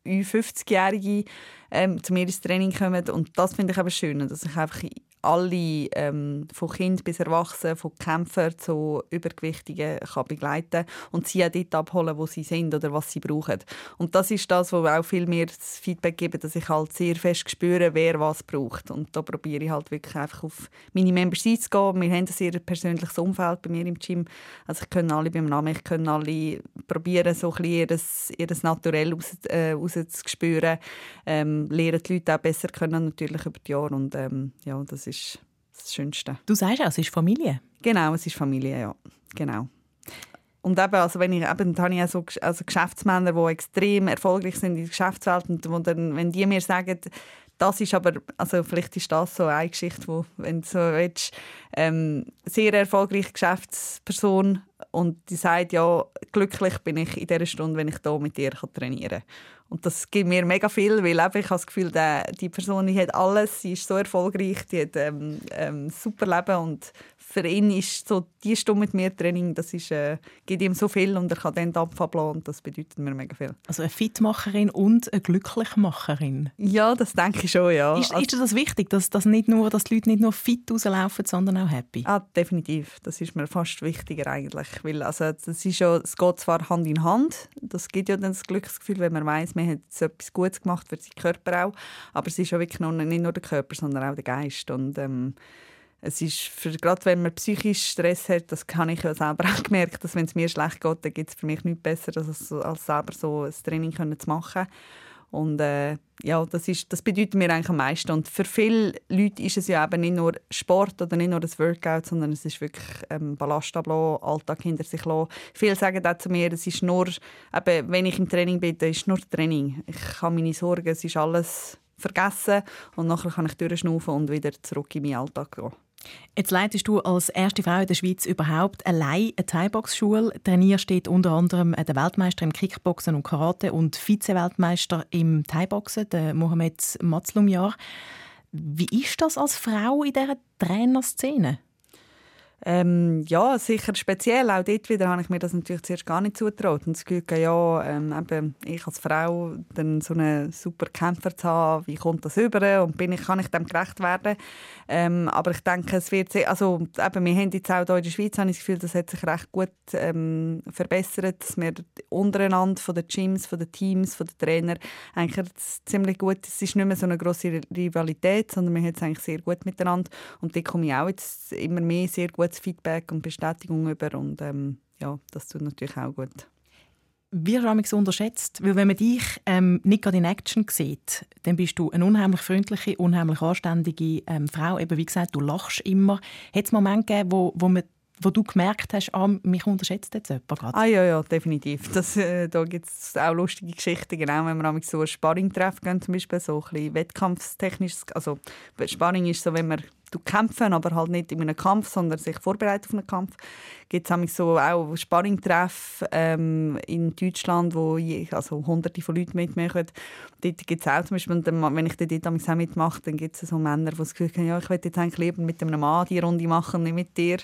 50-Jährige ähm, zu mir ins Training kommen. Und das finde ich eben schön, dass ich einfach alle, ähm, von Kind bis Erwachsenen, von Kämpfern zu Übergewichtigen kann begleiten und sie auch dort abholen, wo sie sind oder was sie brauchen. Und das ist das, wo auch viel mehr das Feedback geben, dass ich halt sehr fest spüre, wer was braucht. Und da probiere ich halt wirklich einfach auf meine Members einzugehen. Wir haben ein sehr persönliches Umfeld bei mir im Gym. Also ich können alle beim Namen, ich können alle probieren, so ein bisschen ihr, ihr Naturell raus, äh, rauszuspüren. Ähm, lernen die Leute auch besser können natürlich über die Jahre und ähm, ja, das ist ist das Schönste. Du sagst auch, es ist Familie? Genau, es ist Familie, ja. Genau. Und eben, also wenn ich, eben, habe ich auch so also Geschäftsmänner, die extrem erfolgreich sind in der Geschäftswelt und wo dann, wenn die mir sagen, das ist aber, also vielleicht ist das so eine Geschichte, wo, wenn du so willst, ähm, sehr erfolgreiche Geschäftsperson und die sagt, ja, glücklich bin ich in der Stunde, wenn ich hier mit dir trainieren kann. Und das gibt mir mega viel, weil ich habe das Gefühl, die Person die hat alles, sie ist so erfolgreich, die hat ähm, ähm, super Leben und für ihn ist so die Stunde mit mir Training, das ist, äh, gibt ihm so viel und er kann dann abfallen und das bedeutet mir mega viel. Also eine Fitmacherin und eine Glücklichmacherin. Ja, das denke ich schon, ja. Ist, ist das wichtig, dass, dass, nicht nur, dass die Leute nicht nur fit rauslaufen, sondern auch happy? Ah, definitiv. Das ist mir fast wichtiger eigentlich, weil also, das ist ja, es geht zwar Hand in Hand, das gibt ja dann das Glücksgefühl, wenn man weiß, man hat etwas Gutes gemacht für seinen Körper auch, aber es ist ja wirklich nicht nur der Körper, sondern auch der Geist und ähm, es ist, für, gerade wenn man psychisch Stress hat, das habe ich ja selber auch gemerkt, dass wenn es mir schlecht geht, dann gibt es für mich nichts besser, als, selber so ein Training können zu machen. Und äh, ja, das, ist, das bedeutet mir eigentlich am meisten. Und für viele Leute ist es ja eben nicht nur Sport oder nicht nur das Workout, sondern es ist wirklich ähm, Ballast ablassen, Alltag hinter sich lassen. Viele sagen auch zu mir, es ist nur, eben, wenn ich im Training bin, dann ist es nur Training. Ich habe meine Sorgen, es ist alles vergessen und nachher kann ich durchschnaufen und wieder zurück in meinen Alltag gehen. Jetzt leitest du als erste Frau in der Schweiz überhaupt allein eine Thai-Box-Schule. Trainierst steht unter anderem der Weltmeister im Kickboxen und Karate und Vize-Weltmeister im Thai-Boxen, der Mohamed Mazlumjar. Wie ist das als Frau in dieser Trainerszene? Ähm, ja, sicher speziell. Auch dort wieder habe ich mir das natürlich zuerst gar nicht zutraut. Und das Gefühl, ja, ähm, eben, ich als Frau dann so einen super Kämpfer zu haben, wie kommt das über und bin ich, kann ich dem gerecht werden? Ähm, aber ich denke, es wird sehr, also eben, wir haben jetzt auch hier in der Schweiz, habe ich das Gefühl, das hat sich recht gut ähm, verbessert, dass wir untereinander von den Gyms, von den Teams, von den Trainern eigentlich ziemlich gut, es ist nicht mehr so eine grosse Rivalität, sondern wir haben es eigentlich sehr gut miteinander und da komme ich auch jetzt immer mehr sehr gut gutes Feedback und Bestätigung über und ähm, ja, das tut natürlich auch gut. wirst du so unterschätzt, weil wenn man dich ähm, nicht gerade in Action sieht, dann bist du eine unheimlich freundliche, unheimlich anständige ähm, Frau. Eben wie gesagt, du lachst immer. Hat es Momente gegeben, wo, wo man wo du gemerkt hast, ah, mich unterschätzt jetzt jemand gerade? Ah ja, ja, definitiv. Das, äh, da gibt es auch lustige Geschichten, genau, wenn wir so ein Sparring-Treffen gehen, zum Beispiel, so ein bisschen wettkampftechnisch. Also Sparring ist so, wenn wir kämpfen, aber halt nicht in einem Kampf, sondern sich vorbereiten auf einen Kampf. Gibt es so auch Sparringtreffen ähm, in Deutschland, wo je, also hunderte von Leuten mitmachen. Dort gibt es auch zum Beispiel, wenn ich dort auch mitmache, dann gibt es so Männer, die das Gefühl haben, ja, ich möchte jetzt eigentlich lieber mit einem Mann die Runde machen, nicht mit dir.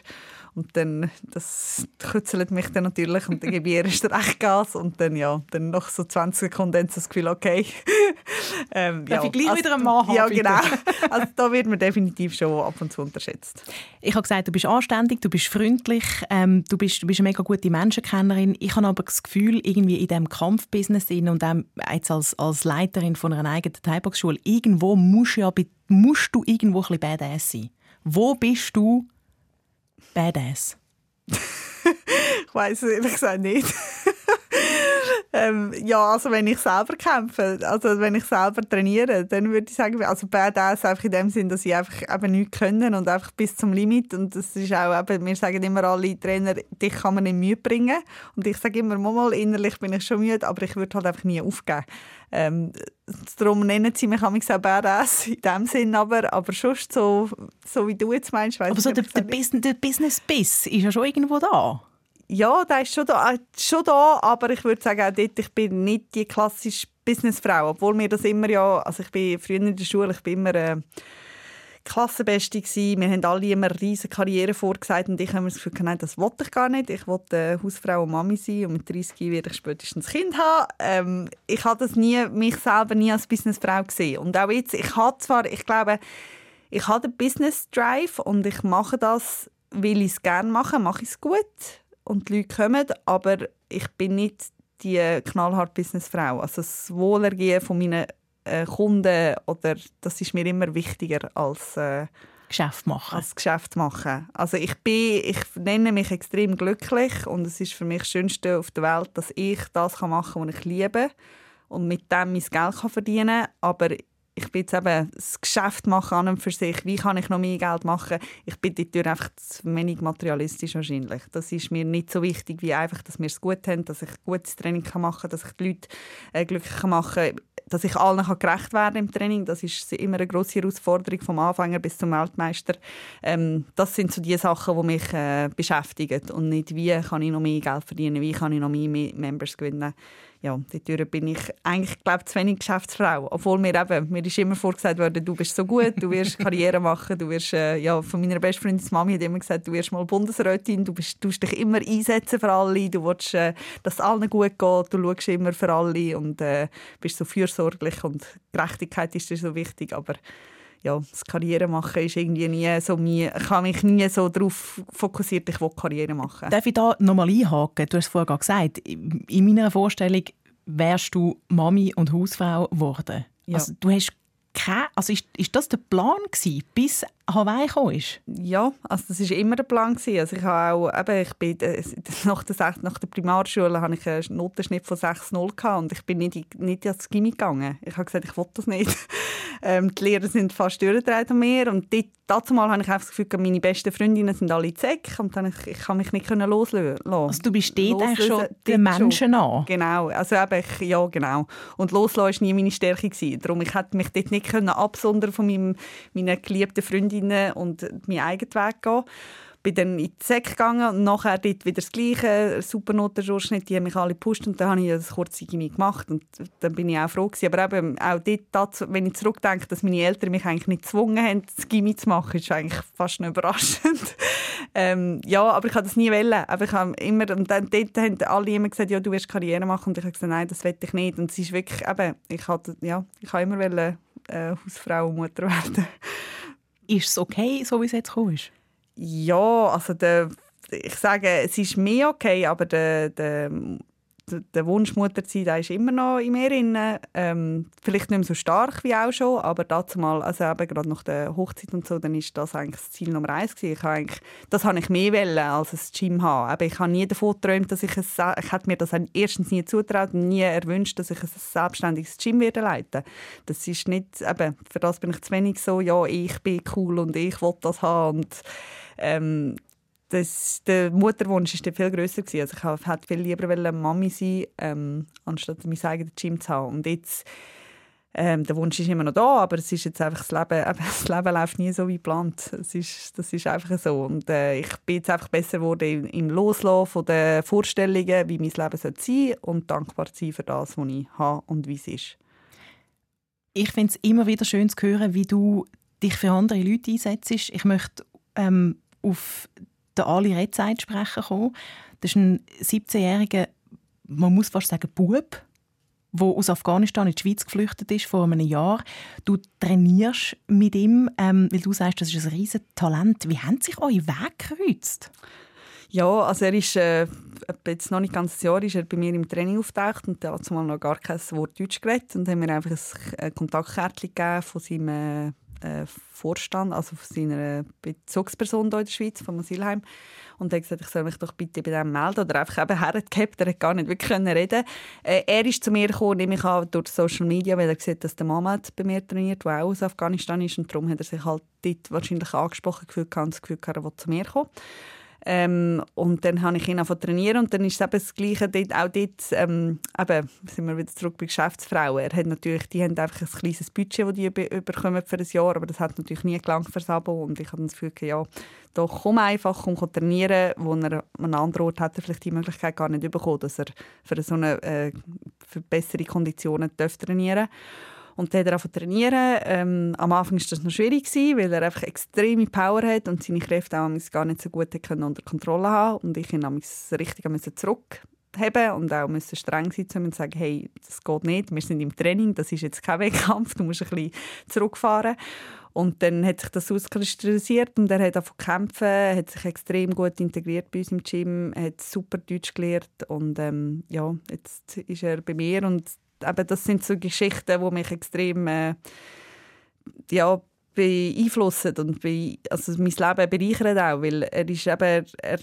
Und dann, das kützelt mich dann natürlich und dann gebe ich erst recht Gas und dann, ja, dann noch so 20 Sekunden dann das Gefühl, okay. ähm, Darf ja, ich gleich also, wieder einen Mann haben? Ja, genau. Also da wird man definitiv schon ab und zu unterschätzt. Ich habe gesagt, du bist anständig, du bist freundlich, ähm, du, bist, du bist eine mega gute Menschenkennerin. Ich habe aber das Gefühl, irgendwie in diesem Kampfbusiness und auch jetzt als, als Leiterin von einer eigenen Thai-Box-Schule, irgendwo musst, ja, musst du irgendwo ein bisschen badass sein. Wo bist du badass? ich weiß es ehrlich gesagt nicht. Ähm, ja, also wenn ich selber kämpfe, also wenn ich selber trainiere, dann würde ich sagen, also Badass einfach in dem Sinn, dass ich einfach eben nichts können und einfach bis zum Limit und das ist auch eben, wir sagen immer alle Trainer, dich kann man nicht müde bringen und ich sage immer, mal innerlich bin ich schon müde, aber ich würde halt einfach nie aufgeben. Ähm, darum nennen sie mich auch Badass in dem Sinn, aber, aber schon so, so wie du jetzt meinst. Aber so der, der, Business, der Business-Biss ist ja schon irgendwo da ja, der ist schon da, äh, schon da, aber ich würde sagen, auch dort, ich bin nicht die klassische Businessfrau, obwohl mir das immer ja, also ich bin früher in der Schule, ich bin immer äh, Klassenbeste gewesen. Wir haben alle immer eine riesige Karriere vorgesagt und ich habe mir das Gefühl, nein, das wollte ich gar nicht. Ich wollte äh, Hausfrau und Mami sein und mit 30 werde ich spätestens Kind haben. Ähm, ich habe das nie, mich selber nie als Businessfrau gesehen. Und auch jetzt, ich habe zwar, ich glaube, ich habe den Business Drive und ich mache das, weil ich es gerne mache, mache ich es gut und die Leute kommen, aber ich bin nicht die knallhart Businessfrau. Also das Wohlergehen von meinen äh, Kunden oder das ist mir immer wichtiger als äh, Geschäft machen. Als Geschäft machen. Also ich bin, ich nenne mich extrem glücklich und es ist für mich das Schönste auf der Welt, dass ich das machen kann, was ich liebe und mit dem mein Geld verdienen kann. Aber ich bin jetzt eben das Geschäft machen an und für sich. Wie kann ich noch mehr Geld machen? Ich bin dort einfach zu wenig materialistisch wahrscheinlich. Das ist mir nicht so wichtig, wie einfach, dass wir es gut haben, dass ich gutes Training machen kann, dass ich die Leute äh, glücklich machen kann dass ich allen gerecht werden im Training. Das ist immer eine große Herausforderung vom Anfänger bis zum Weltmeister. Ähm, das sind so die Sachen, die mich äh, beschäftigen und nicht wie kann ich noch mehr Geld verdienen, wie kann ich noch mehr Members gewinnen ja, dort bin ich eigentlich, glaube zu wenig Geschäftsfrau. Obwohl mir eben, mir ist immer vorgesagt worden, du bist so gut, du wirst Karriere machen, du wirst, äh, ja, von meiner besten Freundin Mami hat immer gesagt, du wirst mal Bundesrätin, du bist, musst dich immer einsetzen für alle, du willst, äh, dass es allen gut geht, du schaust immer für alle und äh, bist so fürsorglich und Gerechtigkeit ist dir so wichtig, aber ja, das Karriere machen ist irgendwie nie so mir, ich habe mich nie so darauf fokussiert, ich will Karriere machen. Darf ich da nochmal einhaken? Du hast es vorher gesagt, in meiner Vorstellung wärst du Mami und Hausfrau geworden. Ja. Also, du hast keine, also ist, ist das der Plan gewesen, bis Hawaii gekommen ist? Ja, also das war immer der Plan. Gewesen. Also ich, habe auch, eben, ich bin, äh, nach, der, nach der Primarschule hatte ich einen Notenschnitt von 6,0 und ich bin nicht, nicht ins Gimmi gegangen. Ich habe gesagt, ich will das nicht. Ähm, die Lehrer sind fast durchgedreht an mir und dort, dazu mal habe ich einfach das Gefühl, meine besten Freundinnen sind alle Zeck und dann ich, ich kann mich nicht loslösen. Also du bist dort eigentlich schon den Menschen an? Genau, also eben, ich, ja genau. Und loslassen war nie meine Stärke. Gewesen. Darum ich hätte mich dort nicht absondern von meinem, meinen geliebten Freundinnen und meinen eigenen Weg gehen bin dann in die Sek gegangen und nachher dort wieder das Gleiche, Supernotenschnitt, die haben mich alle gepusht und dann habe ich das kurze Gimmi gemacht und dann bin ich auch froh gewesen. Aber eben auch dort, wenn ich zurückdenke, dass meine Eltern mich eigentlich nicht gezwungen haben, das Gimmi zu machen, ist eigentlich fast überraschend. ähm, ja, aber ich habe das nie wollen. Aber ich habe immer, und dann, dort haben alle immer gesagt, ja, du wirst Karriere machen und ich habe gesagt, nein, das will ich nicht. Und es ist wirklich, eben, ich habe, ja, habe immer wollen, äh, Hausfrau und Mutter werden. Ist es okay, so wie es jetzt gekommen? Ja, also der, ich sage, es ist mehr okay, aber der, der der Wunsch Mutter zu sein, der ist immer noch in mir drin. Ähm, vielleicht nicht mehr so stark wie auch schon, aber dazu mal, also eben gerade nach der Hochzeit und so, dann ist das eigentlich das Ziel Nummer eins. Ich eigentlich, das habe ich mehr wollen, als ein Gym haben. Aber ich habe nie davon geträumt, dass ich ein, ich hätte mir das erstens nie zutraut und nie erwünscht, dass ich ein selbstständiges Gym werde leiten. Das ist nicht, eben, für das bin ich zu wenig so, ja, ich bin cool und ich will das haben und ähm, das, der Mutterwunsch war viel grösser. Gewesen. Also ich hätte viel lieber Mami sein ähm, anstatt mein eigenes Gym zu haben. Und jetzt, ähm, der Wunsch ist immer noch da, aber es ist jetzt einfach das Leben, das Leben läuft nie so wie geplant. Es ist, das ist einfach so. Und äh, ich bin jetzt einfach besser geworden im, im Loslassen von den Vorstellungen, wie mein Leben sein soll und dankbar sein für das, was ich habe und wie es ist. Ich finde es immer wieder schön zu hören, wie du dich für andere Leute einsetzt. Ich möchte ähm, auf der Ali Rezeit sprechen kommen. Das ist ein 17-jähriger, man muss fast sagen, Bub, der aus Afghanistan in die Schweiz geflüchtet ist vor einem Jahr. Du trainierst mit ihm, ähm, weil du sagst, das ist ein riesiges Talent. Wie haben sich eure Wege gekreuzt? Ja, also er ist äh, jetzt noch nicht ganz ein Jahr ist er bei mir im Training auftaucht und hat mal noch gar kein Wort Deutsch geredet und haben mir einfach ein Kontaktkärtchen gegeben von seinem äh, äh, Vorstand, also von seiner Bezugsperson hier in der Schweiz, vom Asylheim. Und er hat gesagt, ich soll mich doch bitte bei dem melden. Oder einfach eben hergehabt, er hat gar nicht wirklich reden äh, Er ist zu mir gekommen, nehme ich an, durch Social Media, weil er sieht, dass der Mohammed bei mir trainiert, der auch aus Afghanistan ist. Und darum hat er sich halt dort wahrscheinlich angesprochen gefühlt, das Gefühl gehabt, er zu mir kommen. Ähm, und dann habe ich ihn einfach trainieren und dann ist es eben das Gleiche dort, auch dort, ähm, eben, sind wir wieder zurück bei Geschäftsfrauen. Er hat natürlich, die haben einfach ein kleines Budget, das die bekommen für ein Jahr, aber das hat natürlich nie gelangt für das Abo und ich habe das Gefühl, ja, doch komm einfach, komm trainieren, wo er an einem anderen Ort hat er vielleicht die Möglichkeit gar nicht bekommen, dass er für so eine äh, für bessere Konditionen trainieren darf. Und dann hat er angefangen trainieren. Ähm, am Anfang war das noch schwierig, weil er einfach extreme Power hat und seine Kräfte auch gar nicht so gut können unter Kontrolle haben Und ich ihn richtig zurückheben und auch müssen streng sein und sagen, hey, das geht nicht, wir sind im Training, das ist jetzt kein Wettkampf, du musst ein bisschen zurückfahren. Und dann hat sich das auskristallisiert und er hat zu kämpfen, hat sich extrem gut integriert bei uns im Gym, hat super Deutsch gelernt und ähm, ja, jetzt ist er bei mir und eben, das sind so Geschichten, die mich extrem äh, ja, beeinflussen und be also mein Leben bereichern auch, weil er ist eben, er,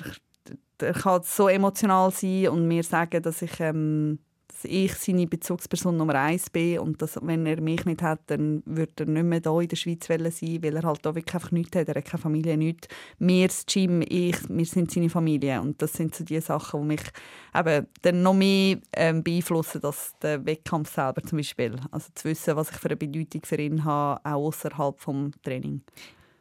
er kann so emotional sein und mir sagen, dass ich ähm, dass ich seine Bezugsperson Nummer eins bin und dass, wenn er mich nicht hat, dann würde er nicht mehr hier in der Schweiz sein, weil er halt da wirklich einfach nichts hat. Er hat keine Familie, nichts. Wir, das Gym, ich, wir sind seine Familie und das sind so die Sachen, die mich eben dann noch mehr ähm, beeinflussen als der Wettkampf selber zum Beispiel. Also zu wissen, was ich für eine Bedeutung für ihn habe, auch außerhalb des Trainings.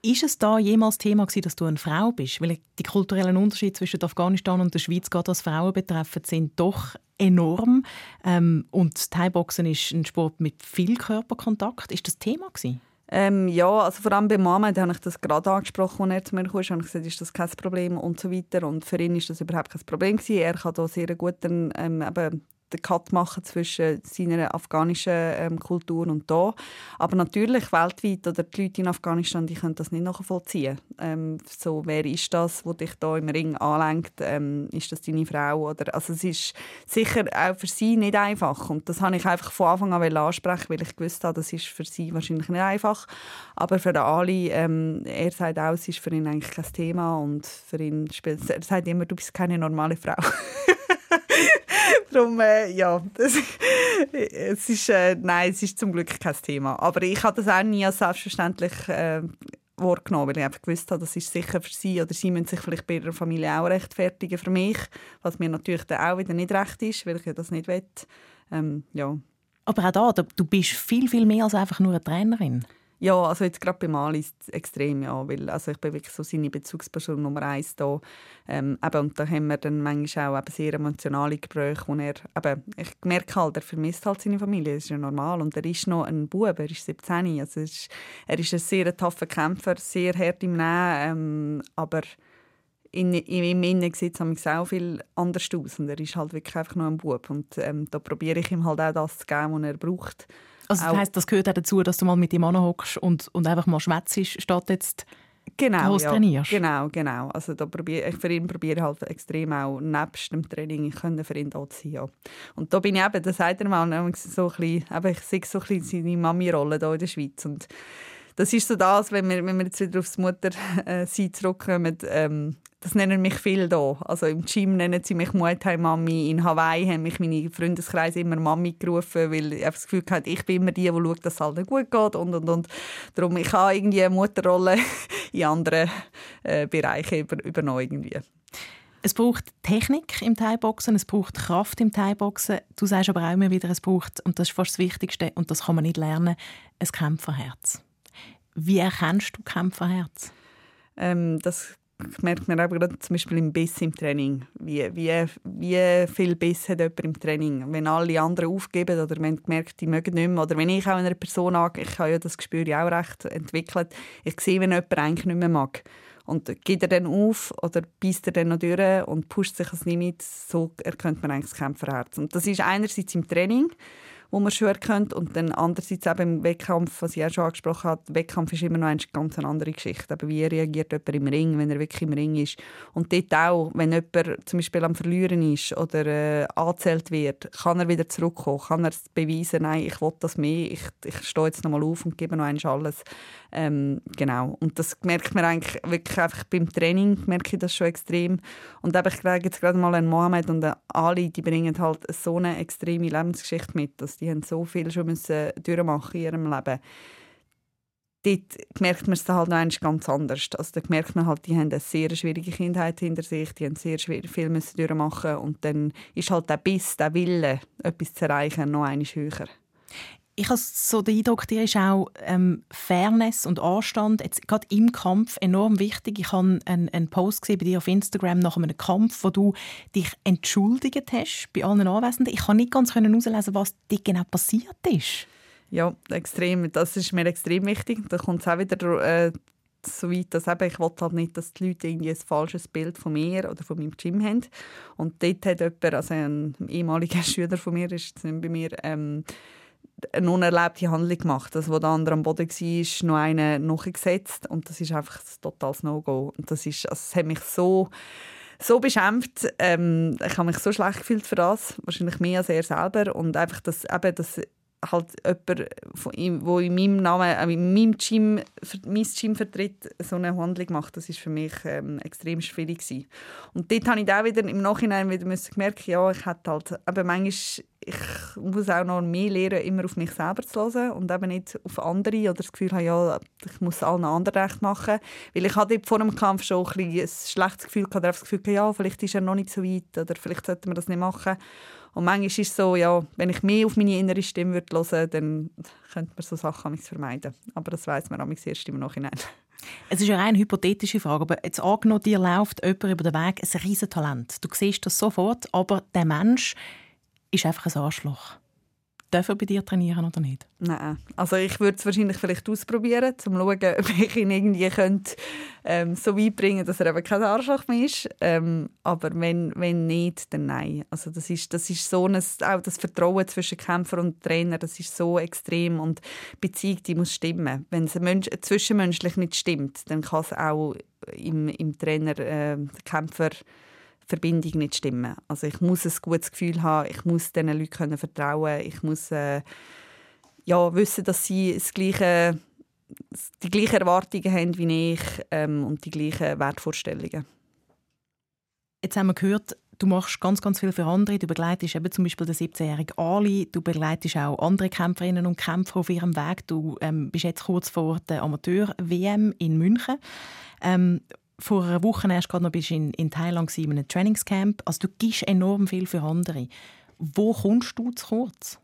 Ist es da jemals Thema gewesen, dass du eine Frau bist? Weil die kulturellen Unterschiede zwischen Afghanistan und der Schweiz, gerade was Frauen betreffend, sind doch enorm. Ähm, und Thai-Boxen ist ein Sport mit viel Körperkontakt. Ist das Thema gewesen? Ähm, ja, also vor allem bei Mama, habe ich das gerade angesprochen, als er zu mir kam, habe ich gesagt, ist das kein Problem und so weiter. Und für ihn ist das überhaupt kein Problem gewesen. Er kann da sehr gut ähm, eben den Cut machen zwischen seiner afghanischen ähm, Kultur und da. Aber natürlich weltweit oder die Leute in Afghanistan, die können das nicht nachvollziehen. Ähm, so, wer ist das, wo dich da im Ring anlenkt? Ähm, ist das deine Frau? Oder, also es ist sicher auch für sie nicht einfach. Und das habe ich einfach von Anfang an ansprechen, weil ich gewusst habe, das ist für sie wahrscheinlich nicht einfach. Aber für Ali, ähm, er sagt auch, es ist für ihn eigentlich kein Thema und für ihn er sagt immer, du bist keine normale Frau. Darum, äh, ja, das, es ist, äh, nein, es ist zum Glück kein Thema. Aber ich habe das auch nie als selbstverständlich äh, wahrgenommen, weil ich einfach gewusst habe, das ist sicher für sie oder sie müssen sich vielleicht bei ihrer Familie auch rechtfertigen für mich, was mir natürlich dann auch wieder nicht recht ist, weil ich das nicht will. Ähm, ja. Aber auch da, du bist viel, viel mehr als einfach nur eine Trainerin. Ja, also jetzt gerade bei Mali ist es extrem, ja, weil also ich bin wirklich so seine Bezugsperson Nummer eins da. Ähm, eben, und da haben wir dann manchmal auch eben sehr emotionale Gespräche, wo er, eben, ich merke halt, er vermisst halt seine Familie, das ist ja normal. Und er ist noch ein Bub, er ist 17, also ist, er ist ein sehr taffer Kämpfer, sehr hart im Nähen, ähm, aber in, in, im Innen sieht es auch viel anders aus und er ist halt wirklich einfach nur ein Bub und ähm, da probiere ich ihm halt auch das zu geben, was er braucht. Also das heisst, das gehört auch dazu, dass du mal mit ihm anhockst und, und einfach mal schwätzt, statt jetzt genau, ja. trainierst. Genau, genau. Also da probier, ich für ihn probiere halt extrem auch nebst dem Training können für ihn da sein. Ja. Und da bin ich eben, das sagt er mal, so ein bisschen, eben, ich sehe so ein bisschen seine Mami-Rolle hier in der Schweiz. Und das ist so das, wenn wir, wenn wir jetzt wieder aufs Mutter-Sein zurückkommen, ähm, das nennen mich viel da. Also im Gym nennen sie mich Muay Thai Mami. In Hawaii haben mich meine Freundeskreise immer Mami gerufen, weil ich das Gefühl hatte, ich bin immer die, die schaut, dass es allen gut geht und und und. Darum ich habe irgendwie eine Mutterrolle in anderen äh, Bereichen über, übernommen irgendwie. Es braucht Technik im Thai-Boxen, es braucht Kraft im Thai-Boxen. Du sagst aber auch immer wieder, es braucht, und das ist fast das Wichtigste, und das kann man nicht lernen, ein Kämpferherz. Wie erkennst du Kämpferherz? Ähm, das merkt man aber zum Beispiel im Biss im Training. Wie, wie, wie viel Biss hat jemand im Training? Wenn alle anderen aufgeben oder wenn merkt, die mögen nicht mehr, oder wenn ich auch einer Person angehe, ich habe ja das Gespür auch recht entwickelt, ich sehe, wenn jemand eigentlich nicht mehr mag. Und geht er dann auf oder beißt er dann noch durch und pusht sich ans Limit, so erkennt man eigentlich das Kämpferherz. Und das ist einerseits im Training, wo man schon erkennt. Und dann andererseits eben im Wettkampf, was ich auch schon angesprochen habe, Wettkampf ist immer noch eine ganz andere Geschichte. Aber wie reagiert jemand im Ring, wenn er wirklich im Ring ist? Und dort auch, wenn jemand zum Beispiel am Verlieren ist oder äh, angezählt wird, kann er wieder zurückkommen, kann er beweisen, nein, ich will das mehr, ich, ich stehe jetzt nochmal auf und gebe noch eins alles. Ähm, genau. Und das merkt man eigentlich wirklich einfach beim Training, merke ich das schon extrem. Und eben, ich sage jetzt gerade mal an Mohamed und an Ali, die bringen halt so eine extreme Lebensgeschichte mit, dass die haben so viel schon müssen durchmachen in ihrem Leben. Dort merkt man es halt noch ganz anders. Also da merkt man halt, die haben eine sehr schwierige Kindheit hinter sich, die haben sehr viel müssen durchmachen und dann ist halt der Biss, der Wille, etwas zu erreichen, noch einmal höher ich habe so den Eindruck, dir ist auch ähm, Fairness und Anstand jetzt gerade im Kampf enorm wichtig. Ich habe einen, einen Post gesehen bei dir auf Instagram nach einem Kampf, wo du dich entschuldigt hast bei allen Anwesenden. Ich kann nicht ganz herauslesen, was dir genau passiert ist. Ja, extrem. Das ist mir extrem wichtig. Da kommt es auch wieder äh, so weit, dass eben, ich wollte halt nicht, dass die Leute irgendwie ein falsches Bild von mir oder von meinem Gym haben. Und dort hat jemand, also ein ehemaliger Schüler von mir, ist bei mir, ähm, eine unerlebte Handlung gemacht. Das, wo der andere am Boden war, noch einen nachgesetzt und das ist einfach ein totales No-Go. Und das, ist, also, das hat mich so so beschämt. Ähm, ich habe mich so schlecht gefühlt für das, wahrscheinlich mehr als er selber und einfach, dass, eben, dass halt jemand, wo in meinem Namen, äh, in meinem Gym, mein Gym vertritt, so eine Handlung macht, das ist für mich ähm, extrem schwierig gewesen. Und dort habe ich auch wieder im Nachhinein wieder gemerkt, ja, ich hätte halt, aber manchmal ich muss auch noch mehr lernen, immer auf mich selber zu hören und eben nicht auf andere oder das Gefühl haben, ja, ich muss allen anderen recht machen. Weil ich hatte vor dem Kampf schon ein, ein schlechtes Gefühl gehabt, das Gefühl, ja, vielleicht ist er noch nicht so weit oder vielleicht sollte man das nicht machen. Und manchmal ist es so, ja, wenn ich mehr auf meine innere Stimme hören würde, dann könnte man so Sachen vermeiden. Aber das weiß man erst im Nachhinein. Es ist ja eine hypothetische Frage, aber jetzt angenommen, dir läuft jemand über den Weg, ein Riesentalent. Du siehst das sofort, aber der Mensch ist einfach ein Arschloch. Darf er bei dir trainieren oder nicht? Nein. Also ich würde es wahrscheinlich vielleicht ausprobieren, um zu schauen, ob ich ihn irgendwie könnte, ähm, so weit bringen dass er eben kein Arschloch mehr ist. Ähm, aber wenn, wenn nicht, dann nein. Also das ist, das ist so ein, auch das Vertrauen zwischen Kämpfer und Trainer, das ist so extrem und die Beziehung, die muss stimmen. Wenn es zwischenmenschlich nicht stimmt, dann kann es auch im, im Trainer, äh, Kämpfer Verbindung nicht stimmen. Also ich muss ein gutes Gefühl haben, ich muss diesen Leuten können vertrauen, ich muss äh, ja, wissen, dass sie das gleiche, die gleichen Erwartungen haben wie ich ähm, und die gleichen Wertvorstellungen. Jetzt haben wir gehört, du machst ganz, ganz viel für andere. Du begleitest eben zum Beispiel den 17-jährigen Ali. Du begleitest auch andere Kämpferinnen und Kämpfer auf ihrem Weg. Du ähm, bist jetzt kurz vor der Amateur-WM in München. Ähm, vor einer Woche erst gerade noch bist in, in Thailand in einem Trainingscamp. Also du gibst enorm viel für andere. Wo kommst du zu kurz?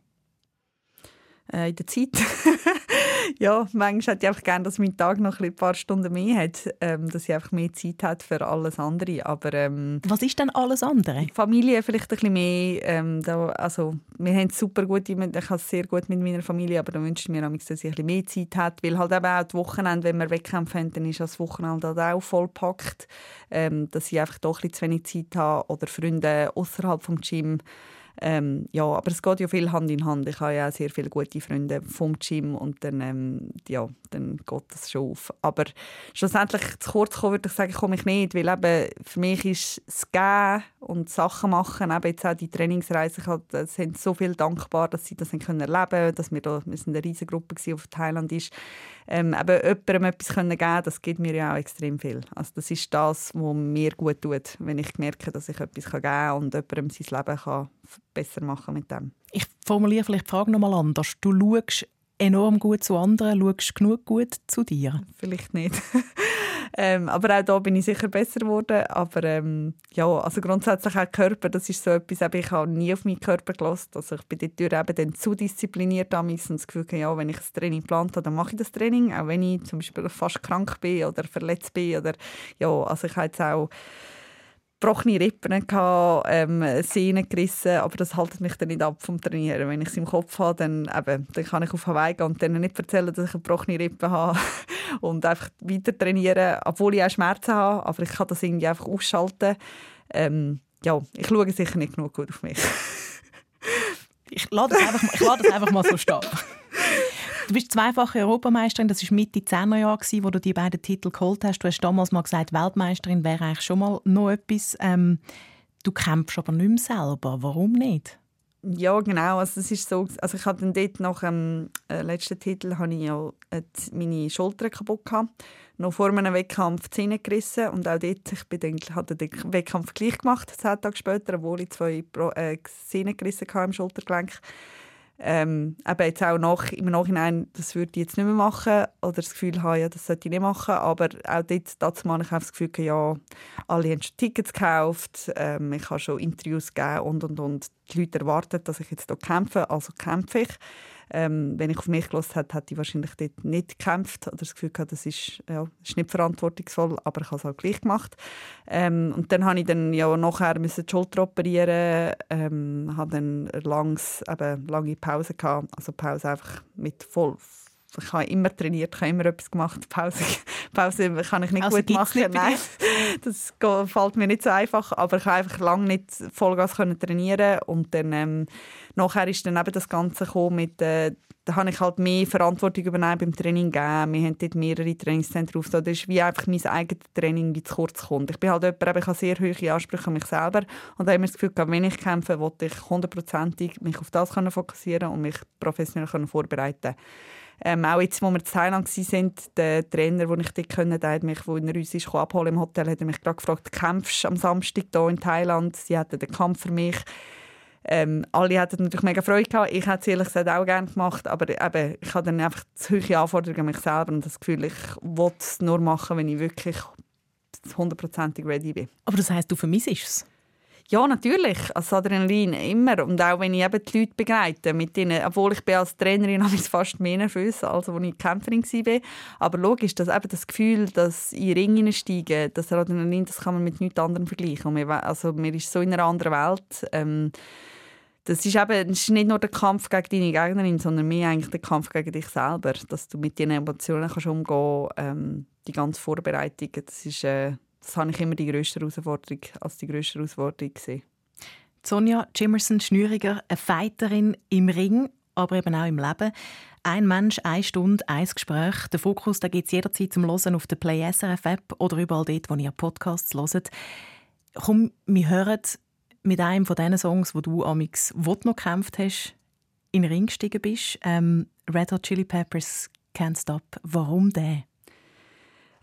Äh, in der Zeit. ja, manchmal hätte ich einfach gerne, dass mein Tag noch ein paar Stunden mehr hat, ähm, dass ich einfach mehr Zeit habe für alles andere. Aber, ähm, Was ist denn alles andere? Familie vielleicht ein bisschen mehr. Ähm, da, also, wir haben super gut, ich habe es sehr gut mit meiner Familie, aber dann wünsche ich mir, dass ich ein bisschen mehr Zeit habe, weil halt eben auch die Wochenende, wenn wir Wettkämpfe haben, dann ist das Wochenende halt auch vollpackt, ähm, dass ich einfach doch ein bisschen zu wenig Zeit habe oder Freunde außerhalb vom Gym Ähm, ja, aber es geht ja viel Hand in Hand. Ich habe ja auch sehr viele gute Freunde vom Gym und dann, ähm, ja, dann geht das schon auf. Aber schlussendlich zu kurz kommen, würde ich sagen, komme ich nicht, weil eben für mich ist das Gehen und Sachen machen, eben jetzt auch die Trainingsreise, ich halt, sind so viel dankbar, dass sie das können erleben können, dass wir da, wir sind eine riesige Gruppe gewesen, auf Thailand ist, ähm, eben jemandem etwas können geben das gibt mir ja auch extrem viel. Also das ist das, was mir gut tut, wenn ich merke, dass ich etwas geben kann und jemandem sein Leben kann besser machen mit dem. Ich formuliere vielleicht die Frage nochmal anders. Du schaust enorm gut zu anderen, schaust genug gut zu dir? Vielleicht nicht. ähm, aber auch da bin ich sicher besser geworden. Aber ähm, ja, also grundsätzlich auch Körper, das ist so etwas, ich habe nie auf meinen Körper gelassen. Also ich bin dort eben dann zu diszipliniert und das Gefühl, ja, wenn ich das Training geplant habe, dann mache ich das Training, auch wenn ich zum Beispiel fast krank bin oder verletzt bin oder ja, also ich habe jetzt auch gebrochene Rippen, gehabt, ähm, Sehnen gerissen, aber das hält mich dann nicht ab vom Trainieren. Wenn ich es im Kopf habe, dann, eben, dann kann ich auf Hawaii gehen und denen nicht erzählen, dass ich gebrochene Rippen habe und einfach weiter trainieren, obwohl ich auch Schmerzen habe, aber ich kann das irgendwie einfach ausschalten. Ähm, ja, ich schaue sicher nicht genug gut auf mich. ich lade das einfach, ich das einfach mal so stehen. Du bist zweifache Europameisterin, das war Mitte 10er Jahre, wo du die beiden Titel geholt hast. Du hast damals mal gesagt, Weltmeisterin wäre eigentlich schon mal noch etwas. Ähm, du kämpfst aber nicht mehr selber. Warum nicht? Ja, genau. Also, das ist so, also ich hatte dort nach dem äh, letzten Titel habe ich ja äh, meine Schulter kaputt gehabt. Noch vor einem Wettkampf die Zähne gerissen und auch dort, ich bin eigentlich, hatte den Wettkampf gleich gemacht, zehn Tage später, obwohl ich zwei äh, Zähne gerissen hatte im Schultergelenk ähm, eben jetzt auch nach, im Nachhinein, das würde ich jetzt nicht mehr machen oder das Gefühl haben, ja, das sollte ich nicht machen, aber auch dort, dazu habe ich das Gefühl, ja, alle haben schon Tickets gekauft, ähm, ich habe schon Interviews gegeben und, und, und. Die Leute erwarten, dass ich jetzt hier kämpfe, also kämpfe ich. Ähm, wenn ich auf mich gelassen hätte, hätte ich wahrscheinlich dort nicht gekämpft oder das Gefühl gehabt, das ist, ja, ist nicht verantwortungsvoll, aber ich habe es halt gleich gemacht. Ähm, und dann habe ich dann ja nachher müssen die Schulter operieren, ähm, habe dann langs, eben, lange Pause gehabt, also Pause einfach mit voll ich habe immer trainiert, ich habe immer etwas gemacht. Pause, Pause kann ich nicht also gut machen. Nicht Nein, das fällt mir nicht so einfach. Aber ich konnte einfach lange nicht Vollgas trainieren und dann ähm, nachher ist dann eben das Ganze gekommen mit äh, da habe ich halt mehr Verantwortung übernommen beim Training gegeben. Wir haben dort mehrere Trainingszentren aufgebaut. Das ist wie einfach mein eigenes Training, wie zu kurz kommt. Ich bin halt jemand, ich habe sehr hohe Ansprüche an mich selber und da habe ich das Gefühl, wenn ich kämpfe, wollte ich hundertprozentig mich auf das fokussieren und mich professionell vorbereiten ähm, auch jetzt, wo wir in Thailand waren, der Trainer, den ich dort können, der hat mich, wo er uns ist, abholen im Hotel, hat er mich gerade gefragt, kämpfst am Samstag hier in Thailand? Sie hatten den Kampf für mich. Ähm, alle hatten natürlich mega Freude gehabt. Ich hätte es ehrlich gesagt auch gerne gemacht, aber eben, ich habe dann einfach zu hohe Anforderungen an mich selber und das Gefühl, ich will es nur machen, wenn ich wirklich hundertprozentig ready bin. Aber das heisst, du vermisst es? Ja, natürlich. Als Adrenalin immer. Und auch wenn ich eben die Leute begleite, mit denen, obwohl ich bin als Trainerin ich fast mehr nervös, als als ich Kämpferin war. Aber logisch, dass eben das Gefühl, dass in Ringen steigen, das Adrenalin, das kann man mit nichts anderem vergleichen. Und also man ist so in einer anderen Welt. Ähm, das ist eben das ist nicht nur der Kampf gegen deine Gegnerin, sondern mehr eigentlich der Kampf gegen dich selber, dass du mit diesen Emotionen kannst umgehen kannst, ähm, die ganze Vorbereitung, das ist, äh, das habe ich immer die grösste Herausforderung als die grösste Herausforderung gesehen. Sonja Jimerson-Schnüriger, eine Fighterin im Ring, aber eben auch im Leben. Ein Mensch, eine Stunde, ein Gespräch. Der Fokus gibt es jederzeit zum Hören auf der Play SRF App oder überall dort, wo ihr Podcasts hört. Komm, wir hören mit einem von diesen Songs, wo du amix noch gekämpft hast, in den Ring gestiegen bist. Ähm, Red Hot Chili Peppers Can't Stop. Warum der?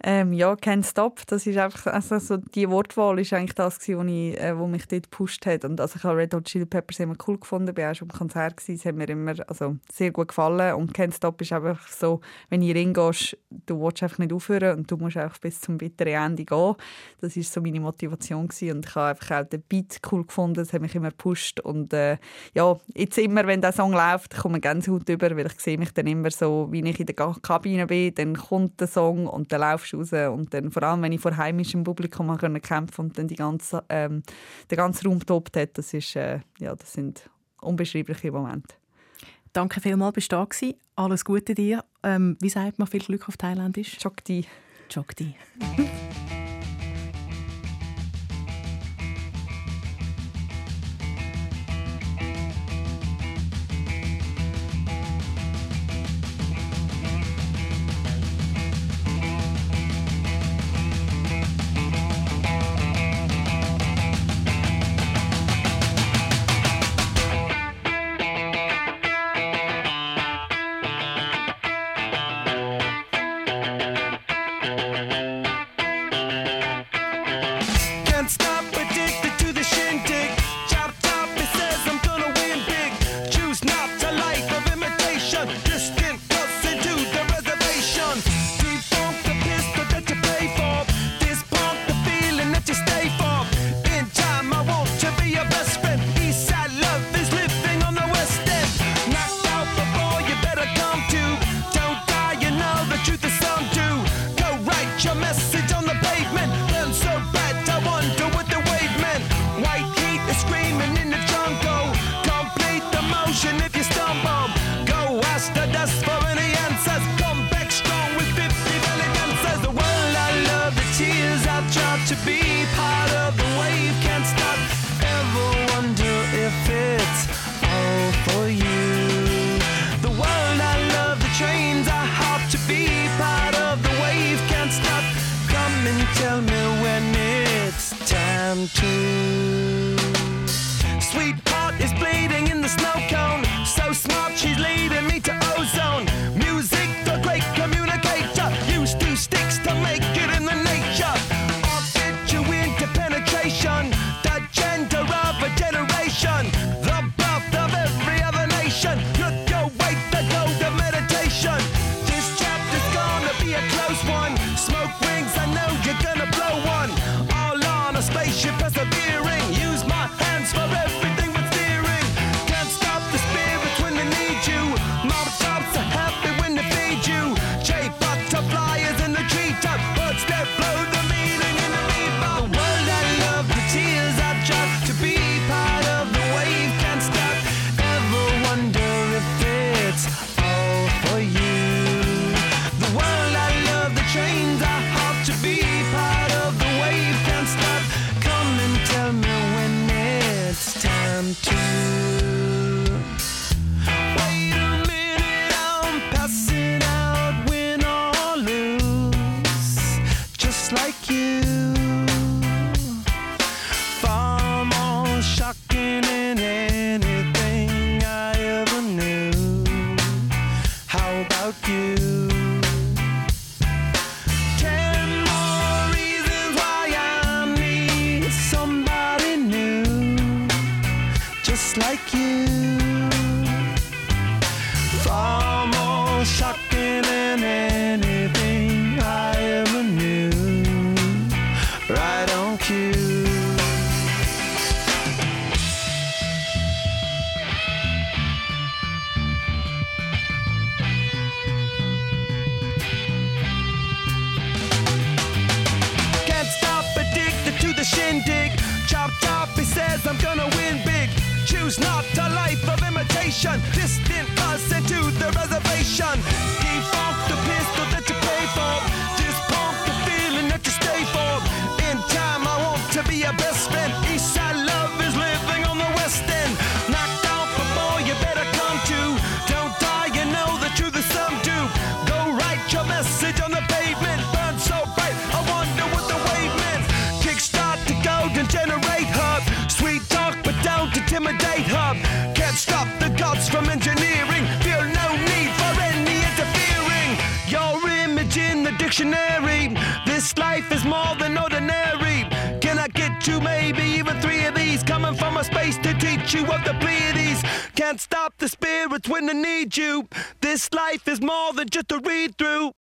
Ähm, ja, Can't Stop, das ist einfach, also so die Wortwahl ist eigentlich das gewesen, wo, ich, äh, wo mich dort gepusht hat. Und also ich habe Red Hot Chili Peppers immer cool gefunden, bin auch schon am Konzert gewesen, es hat mir immer also, sehr gut gefallen. Und Can't Stop ist einfach so, wenn du reingehst, du willst einfach nicht aufhören und du musst einfach bis zum bitteren Ende gehen. Das ist so meine Motivation gewesen. und ich habe einfach auch den Beat cool gefunden, das hat mich immer gepusht. Und äh, ja, jetzt immer, wenn der Song läuft, komme ich Gänsehaut über, weil ich sehe mich dann immer so, wie ich in der Kabine bin, dann kommt der Song und dann laufst raus und dann vor allem, wenn ich vor heimischem Publikum kämpfen konnte und dann die ganze, ähm, der ganze Raum tobt hat, das, ist, äh, ja, das sind unbeschreibliche Momente. Danke vielmals, bist du da gewesen. Alles Gute dir. Ähm, wie sagt man viel Glück auf Thailändisch? Chokdi. Chokdi.